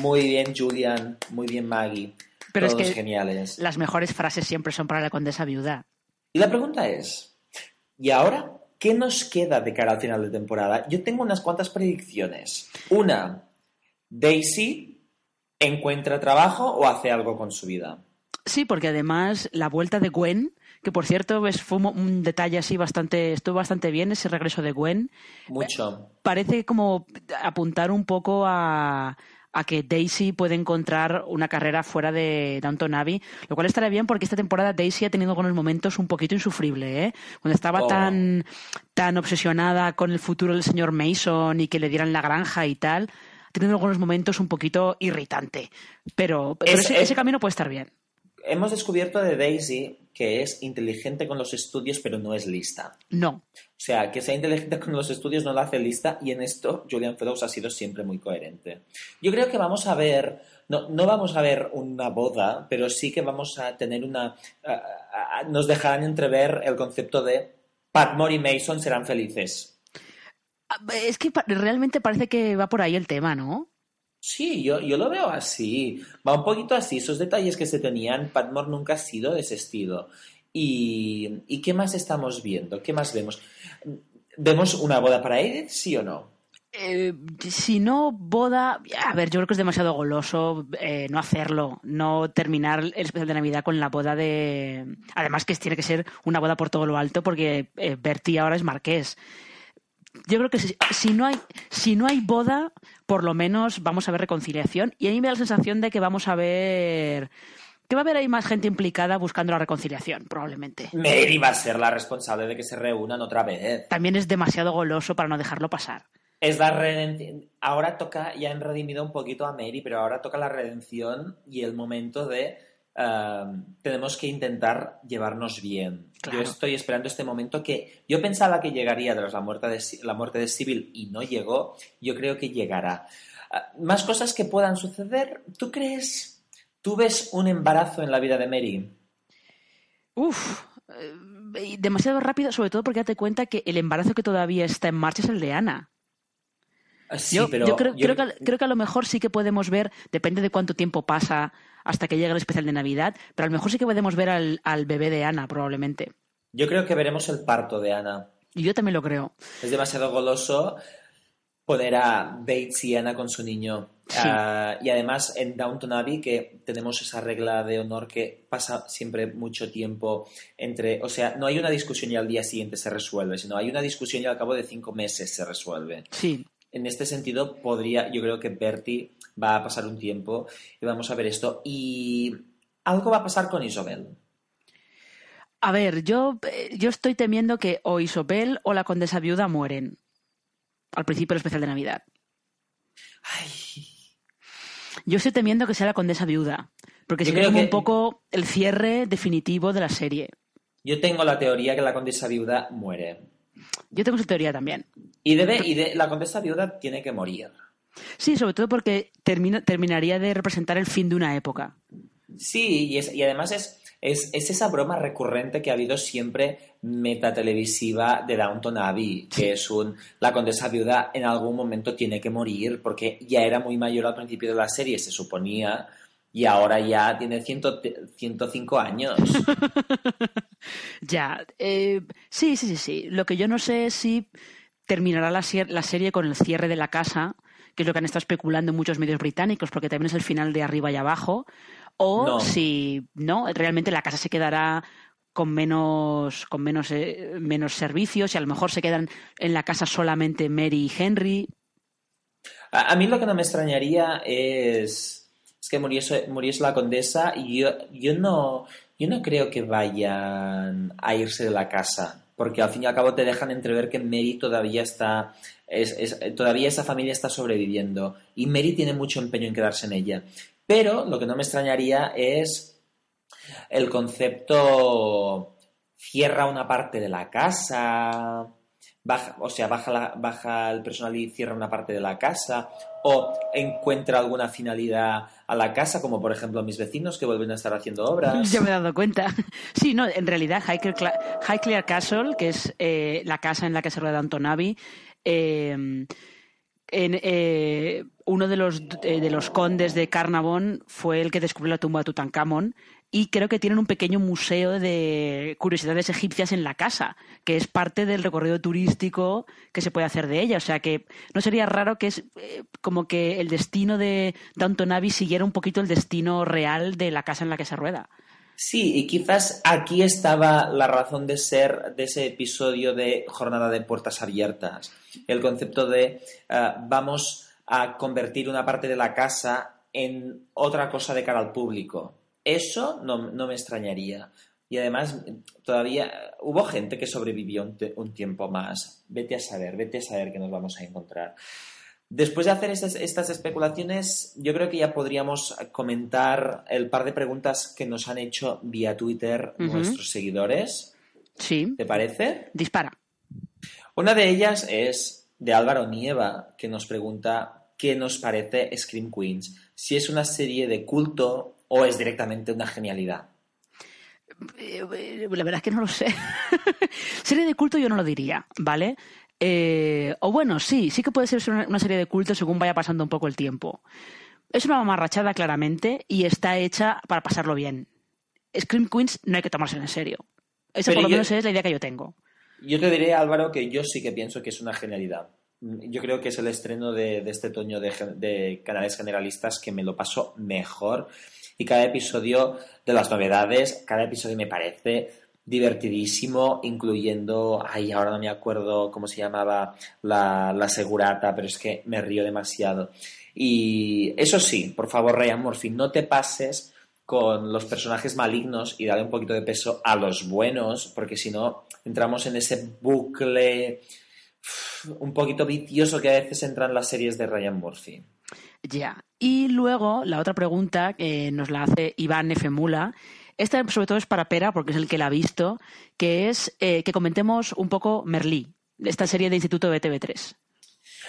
muy bien Julian, muy bien Maggie, Pero es todos que geniales. Las mejores frases siempre son para la condesa viuda. Y la pregunta es, ¿y ahora qué nos queda de cara al final de temporada? Yo tengo unas cuantas predicciones. Una, Daisy encuentra trabajo o hace algo con su vida. Sí, porque además la vuelta de Gwen, que por cierto ves, fue un detalle así bastante, estuvo bastante bien ese regreso de Gwen, Mucho. parece como apuntar un poco a, a que Daisy puede encontrar una carrera fuera de Downton Abbey, lo cual estará bien porque esta temporada Daisy ha tenido algunos momentos un poquito insufribles, ¿eh? Cuando estaba Oh. tan, tan obsesionada con el futuro del señor Mason y que le dieran la granja y tal, ha tenido algunos momentos un poquito irritante. Pero, pero Es- ese, es- ese camino puede estar bien. Hemos descubierto de Daisy que es inteligente con los estudios, pero no es lista. No. O sea, que sea inteligente con los estudios no la hace lista y en esto Julian Fellows ha sido siempre muy coherente. Yo creo que vamos a ver, no, no vamos a ver una boda, pero sí que vamos a tener una... nos dejarán entrever el concepto de Patmore y Mason serán felices. Ah, Es que realmente parece que va por ahí el tema, ¿no? Sí, yo, yo lo veo así. Va un poquito así. Esos detalles que se tenían, Patmore nunca ha sido de ese estilo. ¿Y, ¿y qué más estamos viendo? ¿Qué más vemos? ¿Vemos una boda para Edith, sí o no? Eh, si no, boda. A ver, yo creo que es demasiado goloso eh, no hacerlo, no terminar el especial de Navidad con la boda de. Además, que tiene que ser una boda por todo lo alto, porque eh, Bertie ahora es marqués. Yo creo que si, si no hay, si no hay boda, por lo menos vamos a ver reconciliación. Y a mí me da la sensación de que vamos a ver. Que va a haber ahí más gente implicada buscando la reconciliación, probablemente. Mary va a ser la responsable de que se reúnan otra vez. También es demasiado goloso para no dejarlo pasar. Es la redención. Ahora toca, ya han redimido un poquito a Mary, pero ahora toca la redención y el momento de ah, tenemos que intentar llevarnos bien. Claro. Yo estoy esperando este momento que yo pensaba que llegaría tras la muerte de, la muerte de Sybil y no llegó. Yo creo que llegará. Ah, más cosas que puedan suceder. ¿Tú crees? ¿Tú ves un embarazo en la vida de Mary? Uf, eh, demasiado rápido, sobre todo porque date cuenta que el embarazo que todavía está en marcha es el de Ana. Ah, Sí, yo pero yo creo, yo- creo que, creo que a lo mejor sí que podemos ver, depende de cuánto tiempo pasa hasta que llegue el especial de Navidad, pero a lo mejor sí que podemos ver al, al bebé de Ana, probablemente. yo creo que veremos el parto de Ana. Y yo también lo creo. Es demasiado goloso poner a Bates y Anna con su niño. Sí. Ah, y además en Downton Abbey que tenemos esa regla de honor que pasa siempre mucho tiempo entre, o sea, no hay una discusión y al día siguiente se resuelve, sino hay una discusión y al cabo de cinco meses se resuelve. Sí. En este sentido podría, yo creo que Bertie va a pasar un tiempo y vamos a ver esto y algo va a pasar con Isabel. A ver, yo, eh, yo estoy temiendo que o Isabel o la condesa viuda mueren al principio del especial de Navidad. Ay, Yo estoy temiendo que sea la condesa viuda, porque sería como que- un poco el cierre definitivo de la serie. yo tengo la teoría que la condesa viuda muere. Yo tengo esa teoría también. Y debe, y de, la condesa viuda tiene que morir. Sí, sobre todo porque termina- terminaría de representar el fin de una época. Sí, y, es- y además es, es, es esa broma recurrente que ha habido siempre metatelevisiva de Downton Abbey, que es un la condesa viuda en algún momento tiene que morir porque ya era muy mayor al principio de la serie, se suponía, y ahora ya tiene ciento, 105 años. Ya, eh, sí, sí, sí, sí. Lo que yo no sé es si terminará la, la serie con el cierre de la casa, que es lo que han estado especulando muchos medios británicos, porque también es el final de arriba y abajo, o No. si no, realmente la casa se quedará con menos con menos eh, menos servicios y a lo mejor se quedan en la casa solamente Mary y Henry. A, a mí lo que no me extrañaría es, es que muriese, muriese la condesa y yo, yo, no, yo no creo que vayan a irse de la casa, porque al fin y al cabo te dejan entrever que Mary todavía está, es, es- todavía esa familia está sobreviviendo y Mary tiene mucho empeño en quedarse en ella. Pero lo que no me extrañaría es el concepto cierra una parte de la casa, o sea, baja, el personal y cierra una parte de la casa, o encuentra alguna finalidad a la casa, como por ejemplo mis vecinos que vuelven a estar haciendo obras. Ya me he dado cuenta. Sí, no, en realidad Highclere, Castle, que es eh, la casa en la que se rueda Downton Abbey, eh, en, eh, uno de los, eh, de los condes de Carnarvon fue el que descubrió la tumba de Tutankamón y creo que tienen un pequeño museo de curiosidades egipcias en la casa, que es parte del recorrido turístico que se puede hacer de ella. O sea que no sería raro que es eh, como que el destino de Downton Abbey siguiera un poquito el destino real de la casa en la que se rueda. Sí, y quizás aquí estaba la razón de ser de ese episodio de Jornada de Puertas Abiertas. El concepto de eh, vamos a convertir una parte de la casa en otra cosa de cara al público. Eso no, no me extrañaría. Y además, todavía hubo gente que sobrevivió un, un tiempo más. Vete a saber, vete a saber qué nos vamos a encontrar. Después de hacer estas, estas especulaciones, yo creo que ya podríamos comentar el par de preguntas que nos han hecho vía Twitter nuestros seguidores. Sí, ¿Te parece? dispara. Una de ellas es de Álvaro Nieva, que nos pregunta qué nos parece Scream Queens, si es una serie de culto o es directamente una genialidad. Eh, La verdad es que no lo sé. serie de culto yo no lo diría, ¿vale? Eh, o bueno, sí, sí que puede ser una, serie de culto según vaya pasando un poco el tiempo. Es una mamarrachada claramente y está hecha para pasarlo bien. Scream Queens no hay que tomársela en serio. Esa Pero por lo yo- menos es la idea que yo tengo. Yo te diré, Álvaro, que yo sí que pienso que es una genialidad. Yo creo que es el estreno de, este otoño de, canales generalistas que me lo paso mejor. Y cada episodio de las novedades, cada episodio me parece divertidísimo, incluyendo, ay, ahora no me acuerdo cómo se llamaba la, la segurata, pero es que me río demasiado. Y eso sí, por favor, Ryan Murphy, no te pases con los personajes malignos y dale un poquito de peso a los buenos, porque si no entramos en ese bucle un poquito vicioso que a veces entran las series de Ryan Murphy. Ya. Y luego, la otra pregunta que nos la hace Iván F. Mula. Esta, sobre todo, es para Pera, porque es el que la ha visto, que es eh, que comentemos un poco Merlí, esta serie de Instituto de TV3.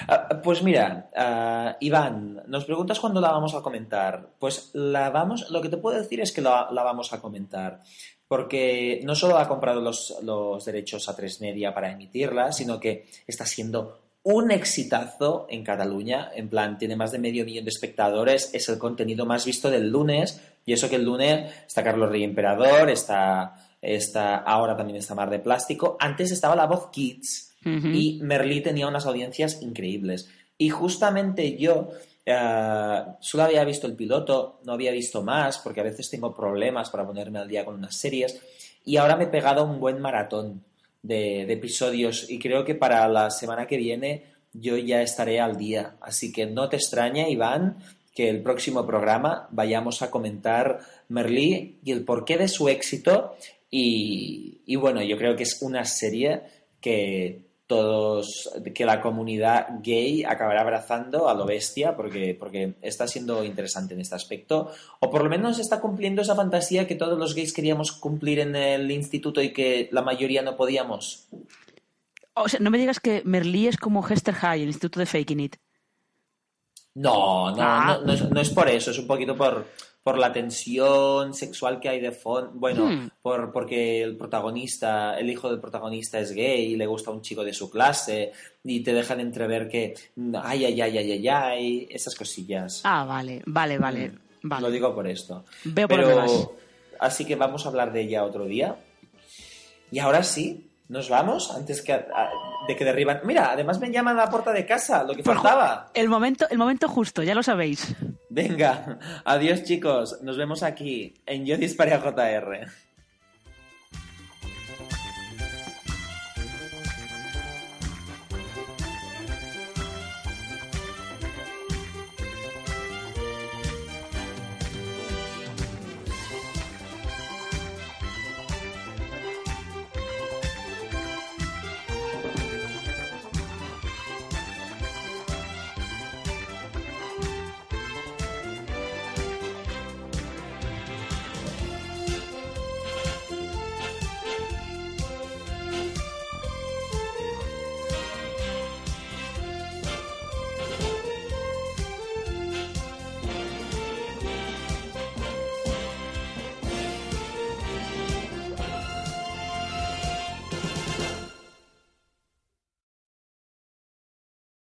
Ah, pues mira, ah, Iván, nos preguntas cuándo la vamos a comentar. Pues la vamos, lo que te puedo decir es que la, la vamos a comentar. Porque no solo ha comprado los, los derechos a tres media para emitirla, sino que está siendo un exitazo en Cataluña. En plan, tiene más de medio millón de espectadores. Es el contenido más visto del lunes. Y eso que el lunes está Carlos Rey Emperador, está, está ahora también está Mar de Plástico. Antes estaba La Voz Kids. Y Merlí tenía unas audiencias increíbles. Y justamente yo eh, solo había visto el piloto, no había visto más, porque a veces tengo problemas para ponerme al día con unas series. Y ahora me he pegado un buen maratón de, episodios. Y creo que para la semana que viene yo ya estaré al día. Así que no te extraña, Iván, que el próximo programa vayamos a comentar Merlí y el porqué de su éxito. Y bueno, yo creo que es una serie que todos, que la comunidad gay acabará abrazando a lo bestia porque, porque está siendo interesante en este aspecto. O por lo menos está cumpliendo esa fantasía que todos los gays queríamos cumplir en el instituto y que la mayoría no podíamos. O sea, no me digas que Merlí es como Hester High, el Instituto de Faking It. No, no, Ah. no, no es, no es por eso, es un poquito por, por la tensión sexual que hay de fondo. Bueno, Hmm. por, porque el protagonista, el hijo del protagonista es gay y le gusta un chico de su clase y te dejan entrever que, ay, ay, ay, ay, ay, ay, esas cosillas. Ah, vale, vale, vale. Mm, vale. Lo digo por esto. Veo por Pero, vas. así que vamos a hablar de ella otro día. Y ahora sí, nos vamos antes que a- de que derriban. Mira, además me llaman a la puerta de casa, lo que Pues, faltaba. El momento, el momento justo, ya lo sabéis. Venga, adiós chicos, nos vemos aquí en Yo Disparé a JR.